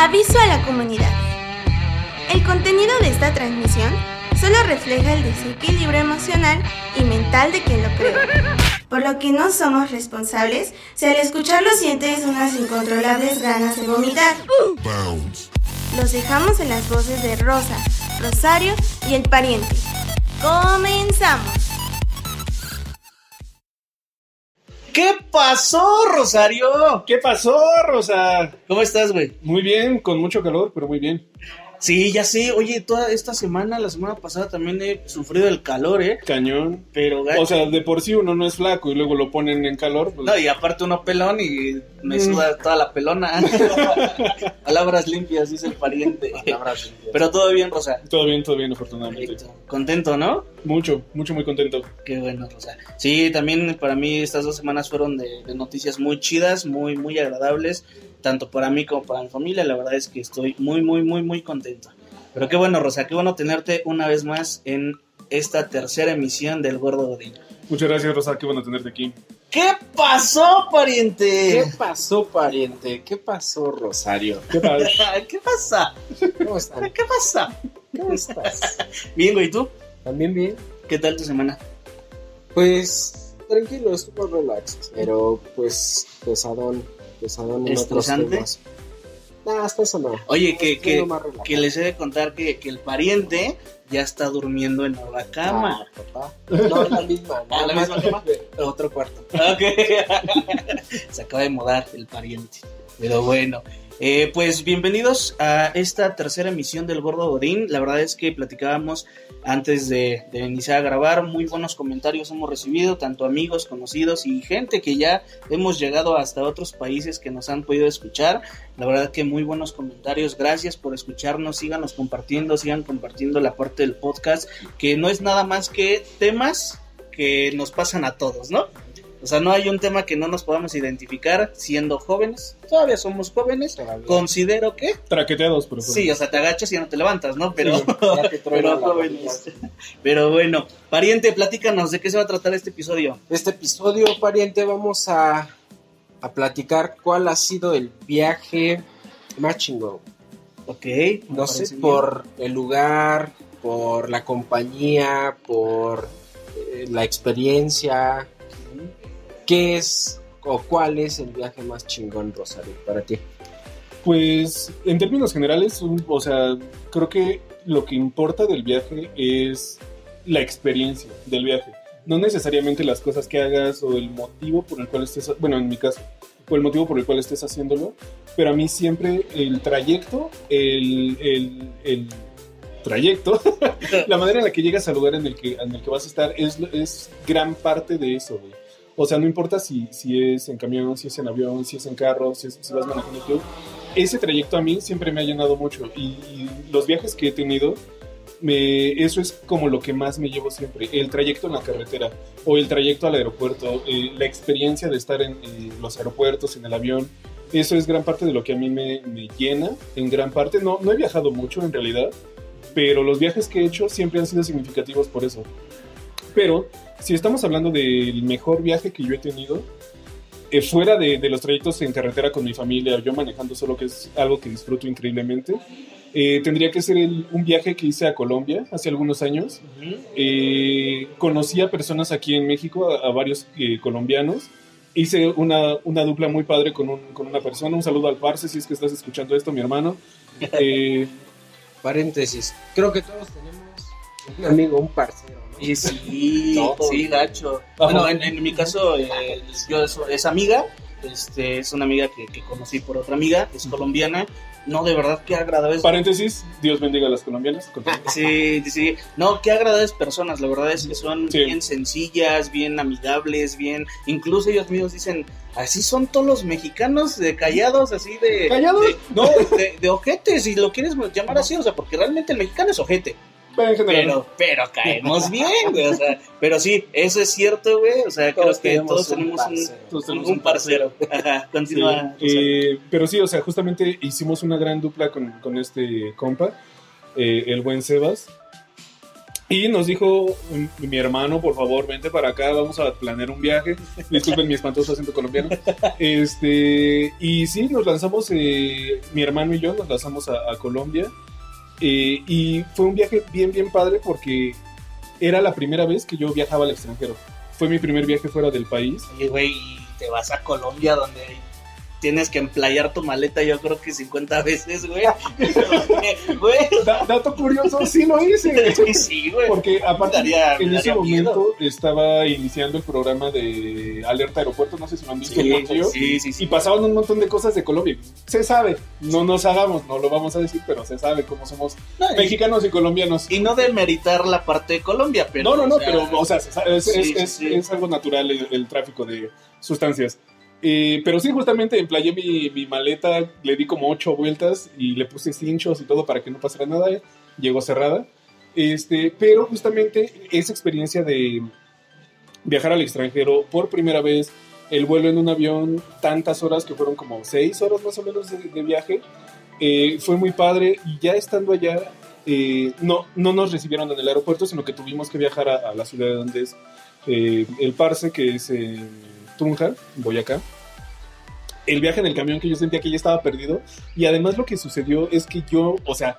Aviso a la comunidad. El contenido de esta transmisión solo refleja el desequilibrio emocional y mental de quien lo creó, por lo que no somos responsables si al escucharlo sientes unas incontrolables ganas de vomitar. Los dejamos en las voces de Rosa, Rosario y el pariente. Comenzamos. ¿Qué pasó, Rosario? ¿Qué pasó, Rosa? ¿Cómo estás, güey? Muy bien, con mucho calor, pero muy bien. Sí, ya sé. Oye, toda esta semana, la semana pasada también he sufrido el calor, ¿eh? Cañón. Pero, gacho. O sea, de por sí uno no es flaco y luego lo ponen en calor. Pues... No, y aparte uno pelón y me Mm. suda toda la pelona. Palabras limpias, dice el pariente. Pero todo bien, Rosa. Todo bien, todo bien, afortunadamente. Perfecto. Contento, ¿no? Mucho, mucho, muy contento. Qué bueno, Rosa. Sí, también para mí estas dos semanas fueron de, de noticias muy chidas, muy, muy agradables, tanto para mí como para mi familia. La verdad es que estoy muy, muy, muy, muy contento. Pero qué bueno, Rosa, qué bueno tenerte una vez más en esta tercera emisión del Gordo Godín. Muchas gracias, Rosa, qué bueno tenerte aquí. ¿Qué pasó, pariente? ¿Qué pasó, pariente? ¿Qué pasó, Rosario? ¿Qué tal? ¿Qué pasa? ¿Cómo están? ¿Qué pasa? ¿Cómo estás? Bien, güey, ¿y tú? ¿También bien? ¿Qué tal tu semana? Pues tranquilo, estuvo relax, pero pues pesadón, en otros ¿Estresante? temas. Nah, hasta eso no. Oye, que, que, que les he de contar que, que el pariente ya está durmiendo en la cama. Ah, papá. No, la misma. Ah, ¿la misma cama? Otro cuarto. Ok. Se acaba de mudar el pariente. Pero bueno. Eh, pues bienvenidos a esta tercera emisión del Gordo Godín. La verdad es que platicábamos antes de, de iniciar a grabar. Muy buenos comentarios hemos recibido, tanto amigos, conocidos y gente que ya hemos llegado hasta otros países que nos han podido escuchar. La verdad que muy buenos comentarios. Gracias por escucharnos. Síganos compartiendo, sigan compartiendo la parte del podcast, que no es nada más que temas que nos pasan a todos, ¿no? O sea, no hay un tema que no nos podamos identificar siendo jóvenes. Todavía somos jóvenes. Todavía. Considero que Traqueteados, por favor. sí, o sea, te agachas y ya no te levantas, ¿no? Pero, Sí, pero jóvenes. Pero bueno, pariente, platícanos de qué se va a tratar este episodio. Este episodio, pariente, vamos a, a platicar cuál ha sido el viaje más chingón. Ok. No sé, bien. por el lugar, por la compañía, por eh, la experiencia. ¿Qué es o cuál es el viaje más chingón, Rosario, para ti? Pues, en términos generales, o sea, creo que lo que importa del viaje es la experiencia del viaje. No necesariamente las cosas que hagas o el motivo por el cual estés, bueno, en mi caso, o el motivo por el cual estés haciéndolo, pero a mí siempre el trayecto, el, el, el trayecto, la manera en la que llegas al lugar en el que, en el que vas a estar es, es gran parte de eso, güey. O sea, no importa si, si es en camión, si es en avión, si es en carro, si, es- si vas manejando tú. Ese trayecto a mí siempre me ha llenado mucho. Y, y los viajes que he tenido, me, eso es como lo que más me llevo siempre. El trayecto en la carretera o el trayecto al aeropuerto, eh, la experiencia de estar en, en los aeropuertos, en el avión. Eso es gran parte de lo que a mí me, me llena. En gran parte, no, no he viajado mucho en realidad, pero los viajes que he hecho siempre han sido significativos por eso. Pero si estamos hablando del mejor viaje que yo he tenido, eh, fuera de, de los trayectos en carretera con mi familia, yo manejando solo, que es algo que disfruto increíblemente, eh, tendría que ser el- un viaje que hice a Colombia hace algunos años. Eh, conocí a personas aquí en México, a, a varios eh, colombianos. Hice una, una dupla muy padre con, un- con una persona. Un saludo al Parce, si es que estás escuchando esto, mi hermano. Eh, Paréntesis, creo que todos tenemos un amigo, un parcero. Y sí, Todo. sí, gacho. Ajá. Bueno, en, en mi caso, eh, yo es, es amiga, este, es una amiga que, que conocí por otra amiga, es colombiana. No, de verdad, qué agradables. paréntesis, Dios bendiga a las colombianas. Sí, sí, no, qué agradables personas, la verdad es que son Sí. bien sencillas, bien amigables, bien, incluso ellos mismos dicen, así son todos los mexicanos de callados, así de... ¿Callados? de- no, de, de ojetes, si lo quieres llamar así, o sea, porque realmente el mexicano es ojete, En general. pero, pero caemos bien, güey, o sea, pero sí, eso es cierto, güey, o sea, creo que todos tenemos un, Todos un, tenemos un parcero. Ajá, Sí, continúa. eh, pero sí, o sea, justamente hicimos una gran dupla con, con este compa, eh, el buen Sebas. Y nos dijo mi, mi hermano, por favor, vente para acá, vamos a planear un viaje. Disculpen mi espantoso acento colombiano. Este, y sí, nos lanzamos, eh, mi hermano y yo nos lanzamos a, a Colombia. Eh, y fue un viaje bien, bien padre porque era la primera vez que yo viajaba al extranjero. Fue mi primer viaje fuera del país. Oye, güey, te vas a Colombia donde tienes que emplayar tu maleta yo creo que 50 veces, güey. Güey, Da- dato curioso, sí lo hice. sí, sí, güey. Porque aparte Daría- en ese momento miedo. estaba iniciando el programa de Alerta Aeropuerto, no sé si lo han visto. Sí, y yo. sí, sí, sí. Y pasaban un montón de cosas de Colombia. Se sabe, no nos hagamos, no lo vamos a decir, pero se sabe cómo somos No, y- mexicanos y colombianos. Y no demeritar la parte de Colombia, pero. no, no, no, o sea, pero o sea, es, es- es- algo natural el, el tráfico de sustancias. Eh, pero sí, justamente emplayé mi, mi maleta, le di como ocho vueltas y le puse cinchos y todo para que no pasara nada. Llegó cerrada. Este, pero justamente esa experiencia de viajar al extranjero por primera vez, el vuelo en un avión, tantas horas que fueron como seis horas más o menos de, de viaje, eh, fue muy padre y ya estando allá, eh, no, no nos recibieron en el aeropuerto, sino que tuvimos que viajar a, a la ciudad donde es eh, el Parse, que es en Tunja, Boyacá. El viaje en el camión que yo sentía que ya estaba perdido. Y además lo que sucedió es que yo, o sea,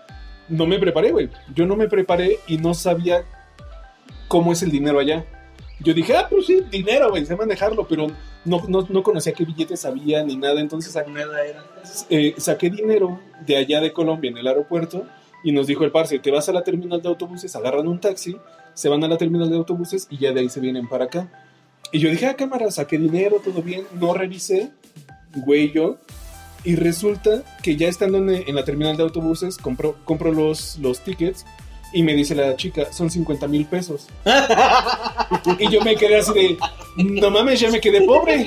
no me preparé, güey. Yo no me preparé y no sabía cómo es el dinero allá. Yo dije, ah, pues sí, dinero, güey, sé manejarlo, pero no, no, no conocía qué billetes había ni nada. Entonces moneda era. eh, saqué dinero de allá de Colombia en el aeropuerto y nos dijo el parce, te vas a la terminal de autobuses, agarran un taxi, se van a la terminal de autobuses y ya de ahí se vienen para acá. Y yo dije, ah, cámara, saqué dinero, todo bien, no revisé, güey, yo. Y resulta que ya estando en, la terminal de autobuses, compro, compro los, los tickets y me dice la chica, son 50 mil pesos. y yo me quedé así de, no mames, ya me quedé pobre.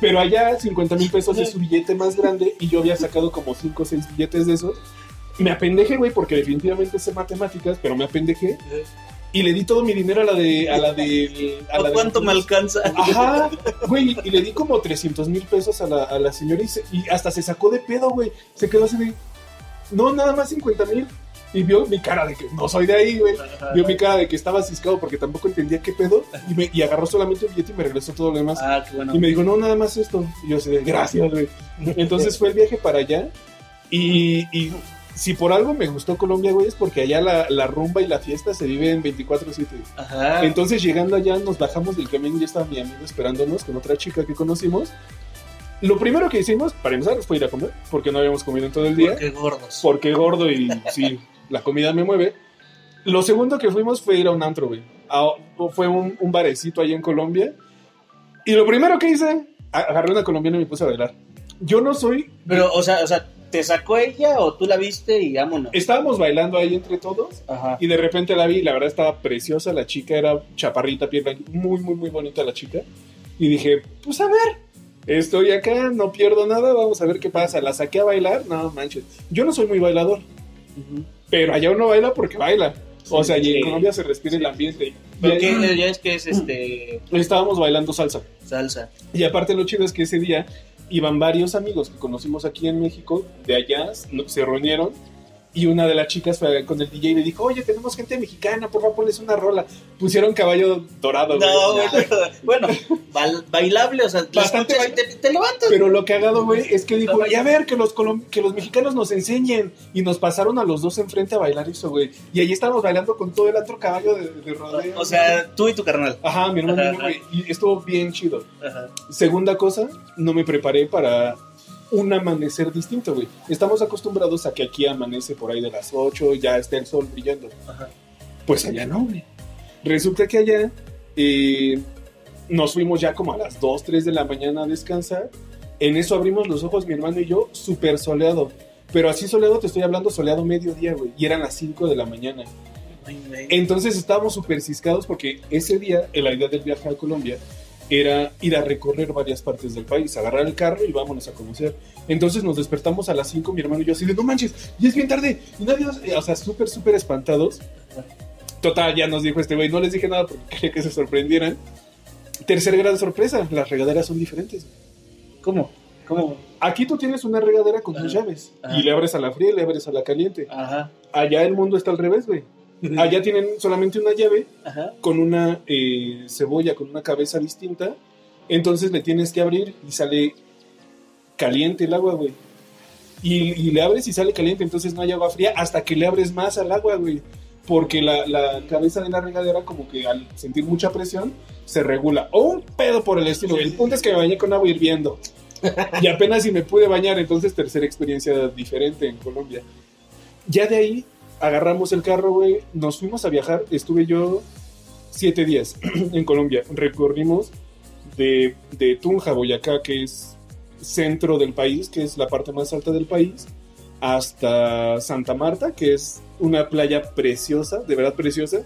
Pero allá 50 mil pesos es su billete más grande y yo había sacado como 5 o 6 billetes de esos. Me apendejé, güey, porque definitivamente sé matemáticas, pero me apendejé y le di todo mi dinero a la de... A la de a la de- ¿Cuánto me alcanza? Ajá, güey, y le di como 300 mil pesos a la, a la señora y, se- y hasta se sacó de pedo, güey. Se quedó así de, no, nada más 50 mil. Y vio mi cara de que no soy de ahí, güey. Vio mi cara de que estaba ciscado porque tampoco entendía qué pedo. Y, me, y agarró solamente un billete y me regresó todo lo demás. Ah, qué bueno. Y me dijo, no, nada más esto. Y yo así de, gracias, güey. Entonces fue el viaje para allá. Y, y si por algo me gustó Colombia, güey, es porque allá la, la rumba y la fiesta se viven 24-7. Ajá. Entonces llegando allá nos bajamos del camión y ya estaba mi amigo esperándonos con otra chica que conocimos. Lo primero que hicimos, para empezar, fue ir a comer, porque no habíamos comido en todo el día. Qué gordos. Porque gordo y sí, la comida me mueve. Lo segundo que fuimos fue ir a un antro, güey. A- fue un, un barecito allá en Colombia. Y lo primero que hice, agarré una colombiana y me puse a bailar. Yo no soy... Pero, o sea, o sea, ¿te sacó ella o tú la viste y vámonos? Estábamos bailando ahí entre todos Ajá. y de repente la vi y la verdad estaba preciosa. La chica era chaparrita, piel blanca, muy, muy, muy bonita la chica. Y dije, pues a ver, estoy acá, no pierdo nada, vamos a ver qué pasa. La saqué a bailar, no manches. Yo no soy muy bailador, pero allá uno baila porque baila. O sea, y Sí. en Colombia se respira el ambiente. Y Pero ahí que ya es que es este estábamos bailando salsa. salsa. Y aparte lo chido es que ese día iban varios amigos que conocimos aquí en México, de allá, se reunieron. Y una de las chicas fue con el DJ y le dijo, oye, tenemos gente mexicana, por favor, ponles una rola. Pusieron caballo dorado. No, güey. bueno, bail- bailable, o sea, Bastante te, te levantas. Pero lo cagado, güey, es que dijo, y a ver, que los, que los mexicanos nos enseñen. Y nos pasaron a los dos enfrente a bailar eso, güey. Y ahí estábamos bailando con todo el otro caballo de, de rodeo. O sea, tú y tu carnal. Ajá, mi hermano, güey. Y estuvo bien chido. Ajá. Segunda cosa, no me preparé para un amanecer distinto, güey. Estamos acostumbrados a que aquí amanece por ahí de las 8, ya está el sol brillando. Ajá. Pues allá no, güey. Resulta que allá eh, nos fuimos ya como a las 2, 3 de la mañana a descansar. En eso abrimos los ojos mi hermano y yo, súper soleado. Pero así soleado te estoy hablando soleado mediodía, güey. Y eran las 5 de la mañana. Entonces estábamos súper ciscados porque ese día, en la idea del viaje a Colombia, era ir a recorrer varias partes del país, agarrar el carro y vámonos a conocer. Entonces nos despertamos a las 5, mi hermano y yo así de, no manches, y es bien tarde. Y nadie, nos-". o sea, súper, súper espantados. Total, ya nos dijo este güey, no les dije nada porque quería que se sorprendieran. Tercer gran sorpresa, las regaderas son diferentes. ¿Cómo? ¿Cómo? Aquí tú tienes una regadera con tus Ajá. llaves Ajá. y le abres a la fría y le abres a la caliente. Ajá. Allá el mundo está al revés, güey. Allá tienen solamente una llave Ajá. con una eh, cebolla, con una cabeza distinta. Entonces le tienes que abrir y sale caliente el agua, güey. Y, y le abres y sale caliente, entonces no hay agua fría hasta que le abres más al agua, güey. Porque la, la cabeza de la regadera, como que al sentir mucha presión, se regula. O un pedo por el estilo. El punto es que me bañé con agua hirviendo. Y apenas si me pude bañar, entonces tercera experiencia diferente en Colombia. Ya de ahí agarramos el carro, güey, nos fuimos a viajar. Estuve yo siete días en Colombia. Recorrimos de, de Tunja, Boyacá, que es centro del país, que es la parte más alta del país, hasta Santa Marta, que es una playa preciosa, de verdad preciosa.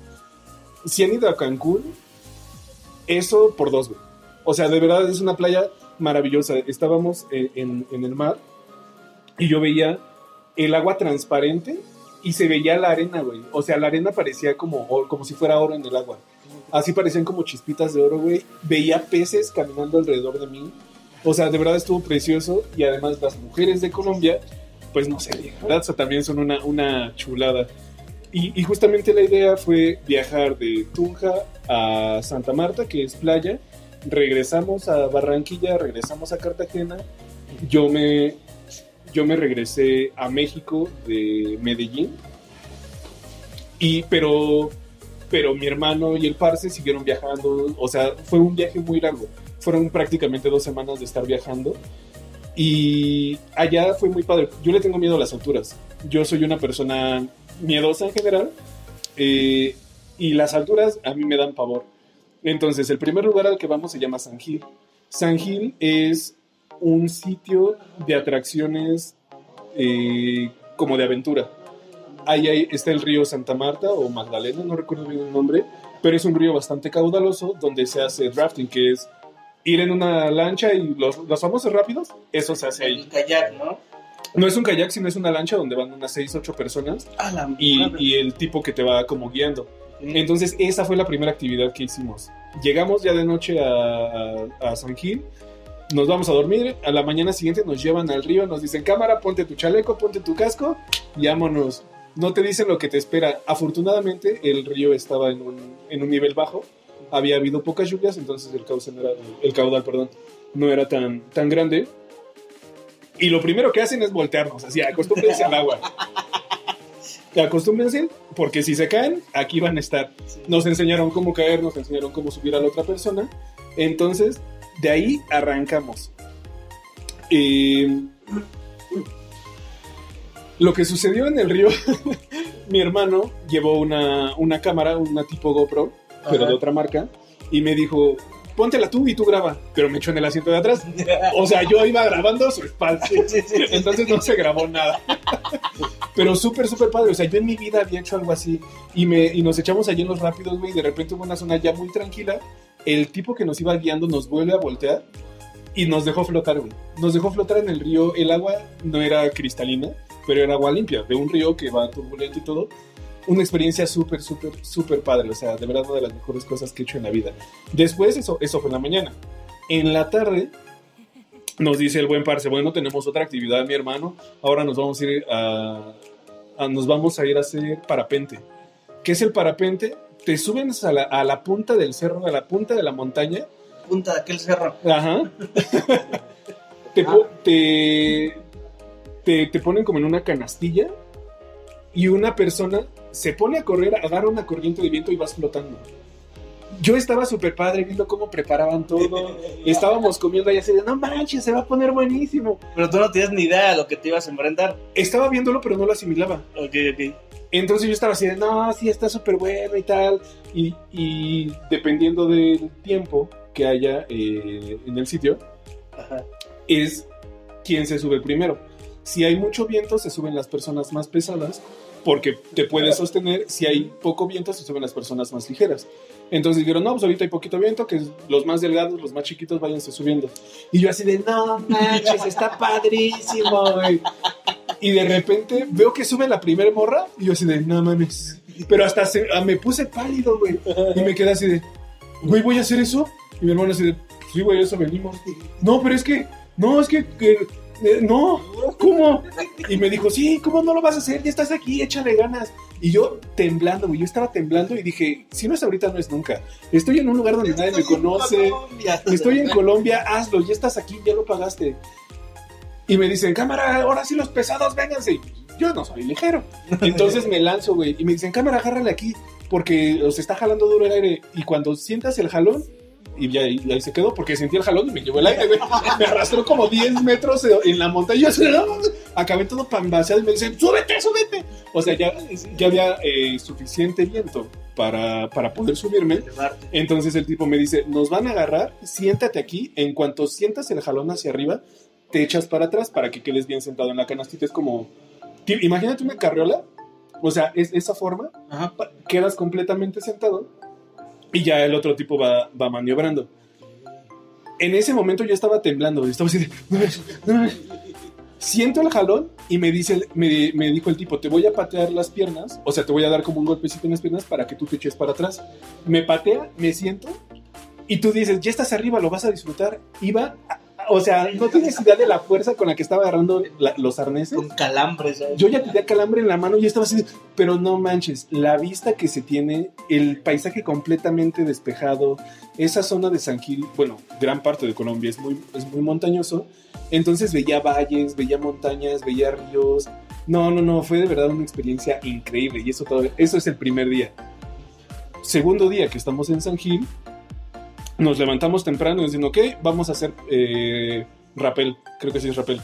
Si han ido a Cancún, eso por dos, güey. O sea, de verdad es una playa maravillosa. Estábamos en, en- en el mar y yo veía el agua transparente y se veía la arena, güey. O sea, la arena parecía como, como si fuera oro en el agua. Así parecían como chispitas de oro, güey. Veía peces caminando alrededor de mí. O sea, de verdad estuvo precioso. Y además las mujeres de Colombia, pues no sé, ¿verdad? O sea, también son una, una chulada. Y justamente la idea fue viajar de Tunja a Santa Marta, que es playa. Regresamos a Barranquilla, regresamos a Cartagena. Yo me, yo me regresé a México de Medellín. Y, pero, pero mi hermano y el parce siguieron viajando. O sea, fue un viaje muy largo. Fueron prácticamente dos semanas de estar viajando. Y allá fue muy padre. Yo le tengo miedo a las alturas. Yo soy una persona miedosa en general. eh, y las alturas a mí me dan pavor. Entonces, el primer lugar al que vamos se llama San Gil. San Gil es un sitio de atracciones eh, como de aventura. Ahí, ahí está el río Santa Marta o Magdalena, no recuerdo bien el nombre, pero es un río bastante caudaloso donde se hace drafting, que es ir en una lancha y los, los famosos rápidos, eso se hace ahí. El kayak, ¿no? No es un kayak, sino es una lancha donde van unas 6, 8 personas Ah, y, y el tipo que te va como guiando. Entonces, esa fue la primera actividad que hicimos. Llegamos ya de noche a, a- a San Gil, nos vamos a dormir, a la mañana siguiente nos llevan al río, nos dicen, cámara, ponte tu chaleco, ponte tu casco y vámonos. No te dicen lo que te espera. Afortunadamente, el río estaba en un, en un nivel bajo, había habido pocas lluvias, entonces el, cauce no era- el caudal perdón, no era tan, tan grande. Y lo primero que hacen es voltearnos, así, acostúmbrense al agua. Acostúmbrense, porque si se caen, aquí van a estar. Nos enseñaron cómo caer, nos enseñaron cómo subir a la otra persona. Entonces, de ahí arrancamos. Eh, lo que sucedió en el río, mi hermano llevó una, una cámara, una tipo GoPro, pero de otra marca, y me dijo, póntela tú y tú graba, pero me echó en el asiento de atrás. O sea, yo iba grabando su espalda. Entonces no se grabó nada. Pero súper, súper padre. O sea, yo en mi vida había hecho algo así. Y, me, y nos echamos allí en los rápidos, güey. Y de repente hubo una zona ya muy tranquila. El tipo que nos iba guiando nos vuelve a voltear. Y nos dejó flotar. Nos dejó flotar en el río. El agua no era cristalina, pero era agua limpia. De un río que va turbulento y todo. Una experiencia súper, súper, súper padre. O sea, de verdad, una de las mejores cosas que he hecho en la vida. Después, eso, eso fue en la mañana. En la tarde, nos dice el buen parce, bueno, tenemos otra actividad, mi hermano. Ahora nos vamos a ir a, a- nos vamos a ir a hacer parapente. ¿Qué es el parapente? Te suben a la, a la punta del cerro, a la punta de la montaña. Punta de aquel cerro. Ajá. te, po- te, te, te ponen como en una canastilla y una persona se pone a correr, agarra una corriente de viento y vas flotando. Yo estaba súper padre viendo cómo preparaban todo. Estábamos comiendo ahí así de, no manches, se va a poner buenísimo. Pero tú no tienes ni idea de lo que te ibas a enfrentar. Estaba viéndolo, pero no lo asimilaba. Ok, ok. Entonces yo estaba así de, no, sí, está súper bueno y tal. Y, y dependiendo del tiempo que haya eh, en el sitio, Ajá. es quien se sube primero. Si hay mucho viento, se suben las personas más pesadas porque te puedes sostener. Si hay poco viento, se suben las personas más ligeras. Entonces dijeron, no, pues ahorita hay poquito viento, que los más delgados, los más chiquitos, váyanse subiendo. Y yo así de, no manches, está padrísimo, güey. Y de repente veo que sube la primera morra y yo así de, no mames. Pero hasta se- ah, me puse pálido, güey. Y me quedé así de, güey, ¿voy a hacer eso? Y mi hermano así de, sí, güey, eso venimos. No, pero es que, no, es que eh, no, ¿cómo? Y me dijo, sí, ¿cómo no lo vas a hacer? Ya estás aquí, échale ganas. Y yo temblando, güey, yo estaba temblando y dije, si no es ahorita, no es nunca. Estoy en un lugar donde nadie me conoce, estoy en Colombia, hazlo, ya estás aquí, ya lo pagaste. Y me dicen, cámara, ahora sí los pesados, vénganse. Yo no soy ligero. Entonces me lanzo, güey, y me dicen, cámara, agárrale aquí, porque os está jalando duro el aire. Y cuando sientas el jalón, y ya y ahí se quedó porque sentí el jalón y me llevó el aire, güey. Me arrastró como 10 metros en la montaña. Yo así, "No". acabé todo pambaseado y me dicen, súbete, súbete. O sea, ya, ya había eh, suficiente viento para, para poder subirme. Entonces el tipo me dice, nos van a agarrar, siéntate aquí. En cuanto sientas el jalón hacia arriba, te echas para atrás para que quedes bien sentado en la canastita. Es como, imagínate una carriola. O sea, es esa forma, Ajá. quedas completamente sentado y ya el otro tipo va, va maniobrando. En ese momento yo estaba temblando, estaba así de, "No no mames". Siento el jalón y me dice, me, me dijo el tipo, te voy a patear las piernas, o sea, te voy a dar como un golpecito en las piernas para que tú te eches para atrás. Me patea, me siento y tú dices, ya estás arriba, lo vas a disfrutar. Iba, o sea, no tienes idea de la fuerza con la que estaba agarrando la- los arneses. Con calambres. ¿sabes? Yo ya tenía calambre en la mano y estaba así, pero no manches, la vista que se tiene, el paisaje completamente despejado, esa zona de San Gil, bueno, gran parte de Colombia es muy, es muy montañoso, entonces veía valles, veía montañas, veía ríos, no, no, no, fue de verdad una experiencia increíble y eso, todo, eso es el primer día. Segundo día que estamos en San Gil, nos levantamos temprano diciendo, ok, vamos a hacer eh, rappel, creo que sí es rappel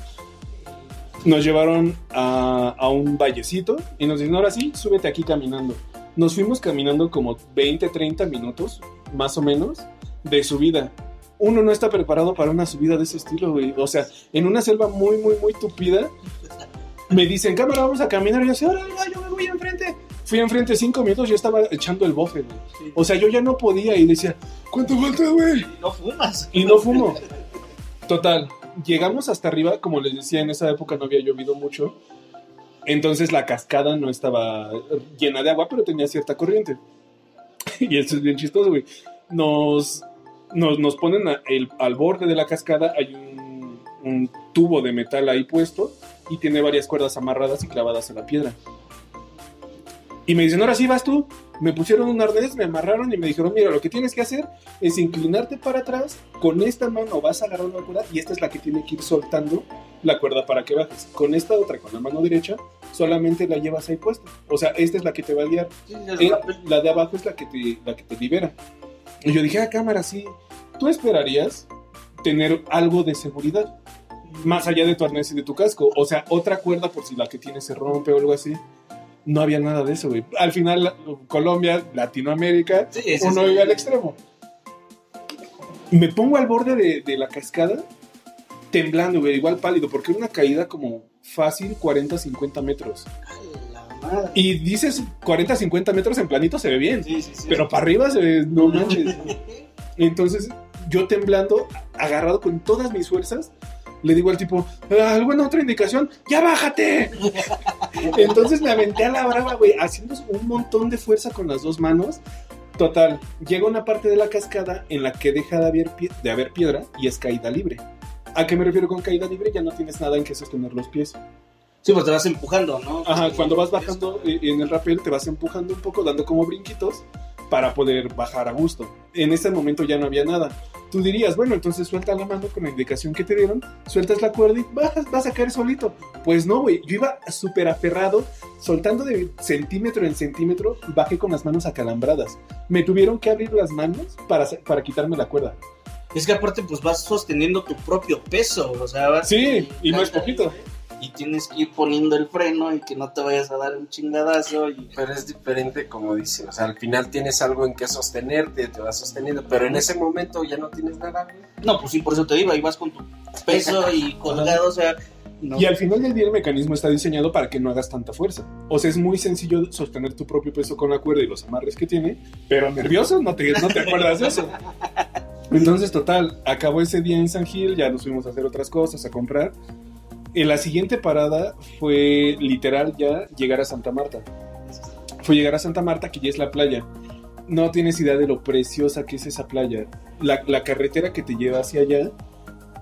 nos llevaron a, a un vallecito y nos dijeron, ahora sí, súbete aquí caminando. Nos fuimos caminando como 20, 30 minutos, más o menos, de subida. Uno no está preparado para una subida de ese estilo, güey. O sea, en una selva muy, muy, muy tupida, me dicen, cámara, vamos a caminar. Y yo órale, va, yo me voy enfrente. Fui enfrente cinco minutos, yo estaba echando el bofe, güey. Sí. O sea, yo ya no podía y decía, ¿cuánto falta, güey? No fumas. Y no fumo. Total, llegamos hasta arriba, como les decía, en esa época no había llovido mucho. Entonces la cascada no estaba llena de agua, pero tenía cierta corriente. Y esto es bien chistoso, güey. Nos, nos, nos ponen a- el- al borde de la cascada, hay un, un tubo de metal ahí puesto y tiene varias cuerdas amarradas y clavadas a la piedra. Y me dicen, ahora sí vas tú. Me pusieron un arnés, me amarraron y me dijeron, mira, lo que tienes que hacer es inclinarte para atrás, con esta mano vas a agarrar una cuerda y esta es la que tiene que ir soltando la cuerda para que bajes. Con esta otra, con la mano derecha, solamente la llevas ahí puesta. O sea, esta es la que te va a guiar. Sí, Eh, la de abajo es la que, te, la que te libera. Y yo dije, a cámara, sí. ¿Tú esperarías tener algo de seguridad? Más allá de tu arnés y de tu casco. O sea, otra cuerda por si la que tienes se rompe o algo así. No había nada de eso, güey. Al final, Colombia, Latinoamérica, Sí, sí, uno sí. vive al extremo. Me pongo al borde de, de la cascada, temblando, güey, igual pálido, porque era una caída como fácil 40, 50 metros. A la madre. Y dices 40, 50 metros en planito se ve bien, Sí, sí, sí. pero para arriba se ve, no manches. Entonces, yo temblando, agarrado con todas mis fuerzas, le digo al tipo, "Ah, ¿alguna otra indicación? ¡Ya bájate! Entonces me aventé a la brava, güey, haciendo un montón de fuerza con las dos manos. Total, llega una parte de la cascada en la que deja de haber, de haber piedra y es caída libre. ¿A qué me refiero con caída libre? Ya no tienes nada en que sostener los pies. Sí, pues te vas empujando, ¿no? Ajá, cuando vas bajando en el rappel te vas empujando un poco, dando como brinquitos para poder bajar a gusto. En ese momento ya no había nada. Tú dirías, bueno, entonces suelta la mano con la indicación que te dieron, sueltas la cuerda y bajas, vas a caer solito. Pues no, güey, yo iba súper aferrado, soltando de centímetro en centímetro, bajé con las manos acalambradas. Me tuvieron que abrir las manos para, para quitarme la cuerda. Es que aparte, pues vas sosteniendo tu propio peso, o sea, vas. Sí, y no es poquito. Y tienes que ir poniendo el freno y que no te vayas a dar un chingadazo. Y... Pero es diferente, como dicen. O sea, al final tienes algo en que sostenerte, te vas sosteniendo. Pero en ese momento ya no tienes nada. No, pues sí, por eso te digo, ahí vas con tu peso y colgado, o sea. No. Y al final del día el mecanismo está diseñado para que no hagas tanta fuerza. O sea, es muy sencillo sostener tu propio peso con la cuerda y los amarres que tiene, pero nervioso no te, no te acuerdas de eso. Entonces, total, acabó ese día en San Gil, ya nos fuimos a hacer otras cosas, a comprar. En la siguiente parada fue literal ya llegar a Santa Marta. Fue llegar a Santa Marta, que ya es la playa. No tienes idea de lo preciosa que es esa playa. La, la carretera que te lleva hacia allá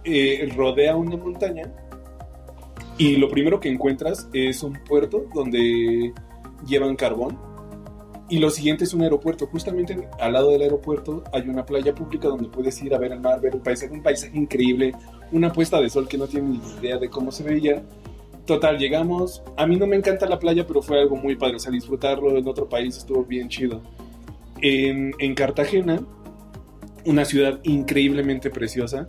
eh, rodea una montaña Y lo primero que encuentras es un puerto donde llevan carbón. Y lo siguiente es un aeropuerto. Justamente al lado del aeropuerto hay una playa pública donde puedes ir a ver el mar, ver el paisaje, un paisaje increíble, una puesta de sol que no tienes ni idea de cómo se veía. Total, llegamos. A mí no me encanta la playa, pero fue algo muy padre. O sea, disfrutarlo en otro país estuvo bien chido. En, en Cartagena, una ciudad increíblemente preciosa.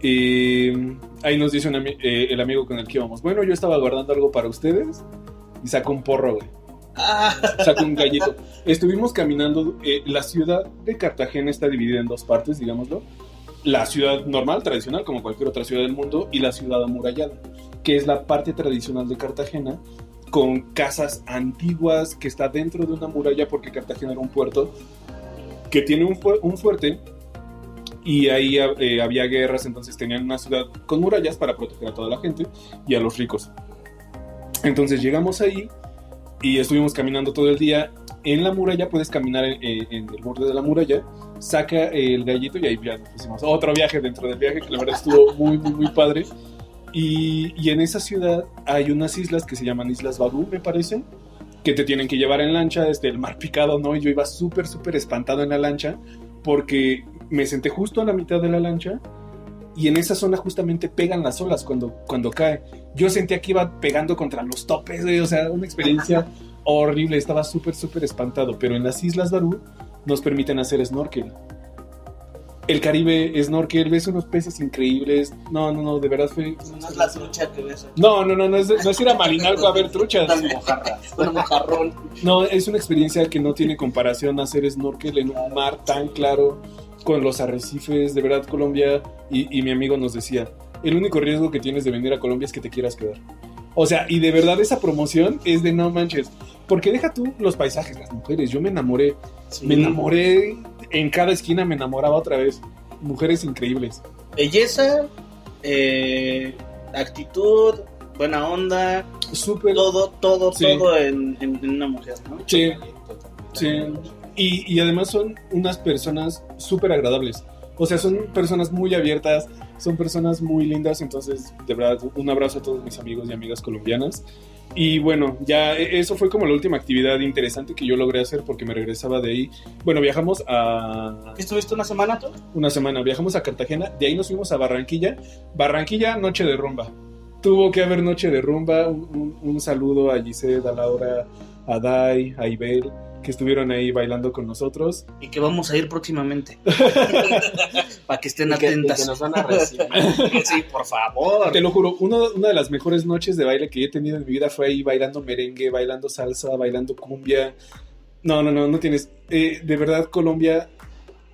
eh, ahí nos dice ami- eh, el amigo con el que íbamos. Bueno, yo estaba guardando algo para ustedes y sacó un porro, güey. Ah, un gallito. Estuvimos caminando. eh, la ciudad de Cartagena está dividida en dos partes, digámoslo. La ciudad normal, tradicional, como cualquier otra ciudad del mundo, y la ciudad amurallada, que es la parte tradicional de Cartagena, con casas antiguas que está dentro de una muralla, porque Cartagena era un puerto que tiene un fuerte y ahí eh, había guerras, entonces tenían una ciudad con murallas para proteger a toda la gente y a los ricos. Entonces llegamos ahí y estuvimos caminando todo el día. En la muralla puedes caminar en, en- en el borde de la muralla, saca el gallito y ahí ya nos pusimos otro viaje dentro del viaje que la verdad estuvo muy, muy, muy padre. Y, y en esa ciudad hay unas islas que se llaman Islas Barú, me parece, que te tienen que llevar en lancha desde el mar picado, ¿no? Y yo iba súper, súper espantado en la lancha porque me senté justo a la mitad de la lancha y en esa zona justamente pegan las olas cuando, cuando cae. Yo sentía que iba pegando contra los topes, güey, o sea, una experiencia horrible, estaba súper, súper espantado, pero en las Islas Barú nos permiten hacer snorkel. El Caribe, snorkel, ves unos peces increíbles. No, no, no, de verdad fue... no es la trucha que ves aquí. No, no, no, no es, no es ir a Malinalco a ver truchas. Un mojarrón. No, es una experiencia que no tiene comparación hacer snorkel en un mar tan claro, con los arrecifes. De verdad, Colombia, y, y mi amigo nos decía, el único riesgo que tienes de venir a Colombia es que te quieras quedar. O sea, y de verdad esa promoción es de no manches. Porque deja tú los paisajes, las mujeres. Yo me enamoré, Sí. me enamoré en cada esquina, me enamoraba otra vez. Mujeres increíbles. Belleza, eh, actitud, buena onda, Súper. todo, todo, Sí. todo en, en- en una mujer, ¿no? Sí, sí. Y, y además son unas personas súper agradables. O sea, son personas muy abiertas, son personas muy lindas. Entonces, de verdad, un abrazo a todos mis amigos y amigas colombianas. Y bueno, ya e- eso fue como la última actividad interesante que yo logré hacer porque me regresaba de ahí. Bueno, viajamos a ¿Qué ¿Estuviste una semana tú? una semana, viajamos a Cartagena, de ahí nos fuimos a Barranquilla. Barranquilla, noche de rumba. Tuvo que haber noche de rumba. Un, un- un saludo a Giselle, a Laura, a Dai, a Ibel, que estuvieron ahí bailando con nosotros. Y que vamos a ir próximamente. Para que estén Y que, y atentas. que nos van a recibir. sí, por favor. Te lo juro, uno- una de las mejores noches de baile que he tenido en mi vida fue ahí bailando merengue, bailando salsa, bailando cumbia. No, no, no, no tienes. eh, de verdad, Colombia,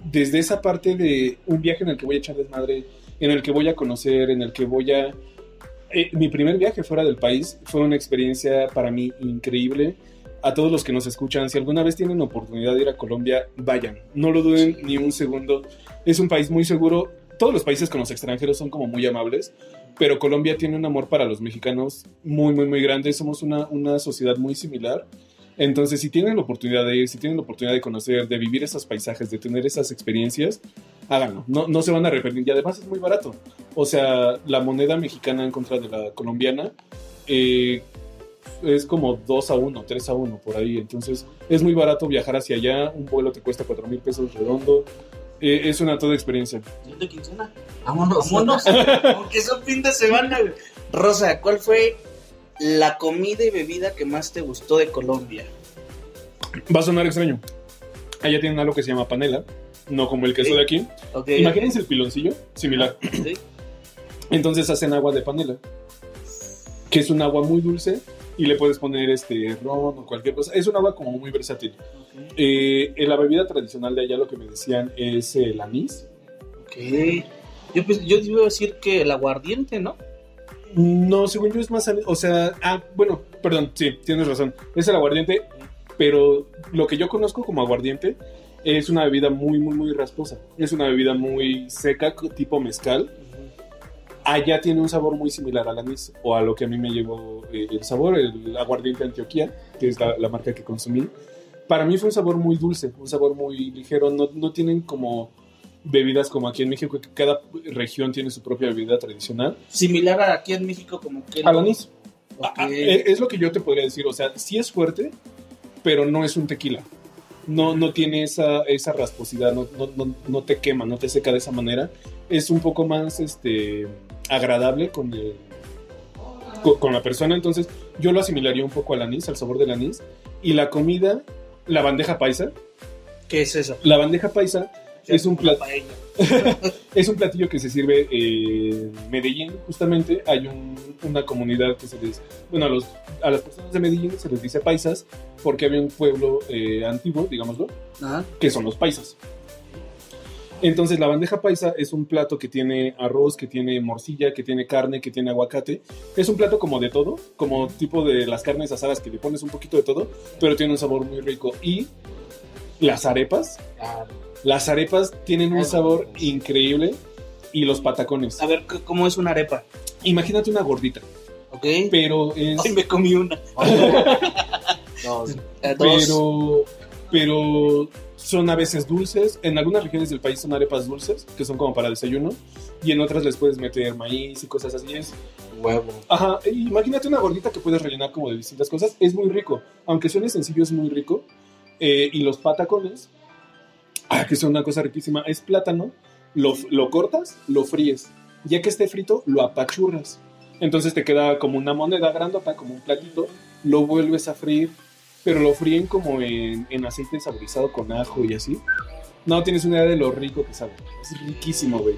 desde esa parte de un viaje en el que voy a echar desmadre, en el que voy a conocer, en el que voy a... eh, mi primer viaje fuera del país fue una experiencia para mí increíble. A todos los que nos escuchan, si alguna vez tienen oportunidad de ir a Colombia, vayan. No lo duden ni un segundo. Es un país muy seguro. Todos los países con los extranjeros son como muy amables pero Colombia tiene un amor para los mexicanos muy, muy, muy grande. Somos una, una sociedad muy similar. Entonces, si tienen la oportunidad de ir, si tienen la oportunidad de conocer, de vivir esos paisajes, de tener esas experiencias, háganlo. No, no se van a arrepentir. Y además es muy barato. O sea, la moneda mexicana en contra de la colombiana eh, es como 2 a 1, 3 a 1 por ahí. Entonces, es muy barato viajar hacia allá. Un vuelo te cuesta 4 mil pesos redondo. Eh, es una toda experiencia. ¿De quincena? Vámonos. Vámonos. Aunque es un fin de semana. Rosa, ¿cuál fue la comida y bebida que más te gustó de Colombia? Va a sonar extraño. Allá tienen algo que se llama panela, no como el queso Sí. de aquí. Imagínense el piloncillo, similar. Sí. Entonces hacen agua de panela, que es un agua muy dulce y le puedes poner este ron o cualquier cosa. Es un agua como muy versátil. Eh, en la bebida tradicional de allá lo que me decían es el anís. Ok. Yo, pues, yo iba a decir que el aguardiente, ¿no? No, según yo es más... anís- O sea, ah, bueno, perdón, sí, tienes razón. Es el aguardiente, pero lo que yo conozco como aguardiente es una bebida muy, muy, muy rasposa. Es una bebida muy seca, tipo mezcal. Allá tiene un sabor muy similar al anís o a lo que a mí me llevó eh, el sabor, el aguardiente Antioquia, que es la, la marca que consumí. Para mí fue un sabor muy dulce, un sabor muy ligero. No, no tienen como bebidas como aquí en México, que cada región tiene su propia bebida tradicional. Similar a aquí en México, como que. Al anís. Eh, es lo que yo te podría decir, o sea, sí es fuerte, pero no es un tequila. No, no tiene esa, esa rasposidad, no, no, no, no te quema, no te seca de esa manera. Es un poco más este, agradable con, el- con, con la persona, entonces yo lo asimilaría un poco al anís, al sabor del anís. Y la comida, la bandeja paisa. ¿Qué es eso? La bandeja paisa es un paella. Es un platillo que se sirve en Medellín, justamente. Hay un- una comunidad que se les. Bueno, a, los, a las personas de Medellín se les dice paisas porque había un pueblo eh, antiguo, digámoslo, Ajá. que son los paisas. Entonces, la bandeja paisa es un plato que tiene arroz, que tiene morcilla, que tiene carne, que tiene aguacate. Es un plato como de todo, como tipo de las carnes asadas que le pones un poquito de todo, pero tiene un sabor muy rico. Y las arepas, Claro. Las arepas tienen un sabor increíble. Y los patacones. A ver, ¿cómo es una arepa? Imagínate una gordita, ¿Ok? pero es. Me comí una. Dos. Pero, pero son a veces dulces. En algunas regiones del país son arepas dulces, que son como para desayuno. Y en otras les puedes meter maíz y cosas así. Es, huevo. ajá, e imagínate una gordita que puedes rellenar como de distintas cosas. Es muy rico. Aunque suene sencillo, es muy rico. Eh, y los patacones, ah, que son una cosa riquísima, es plátano. Lo, lo cortas, lo fríes. Ya que esté frito, lo apachurras. Entonces te queda como una moneda grandota, como un platito. Lo vuelves a freír, pero lo fríen como en, en aceite saborizado con ajo y así. No tienes una idea de lo rico que sabe. Es riquísimo, güey.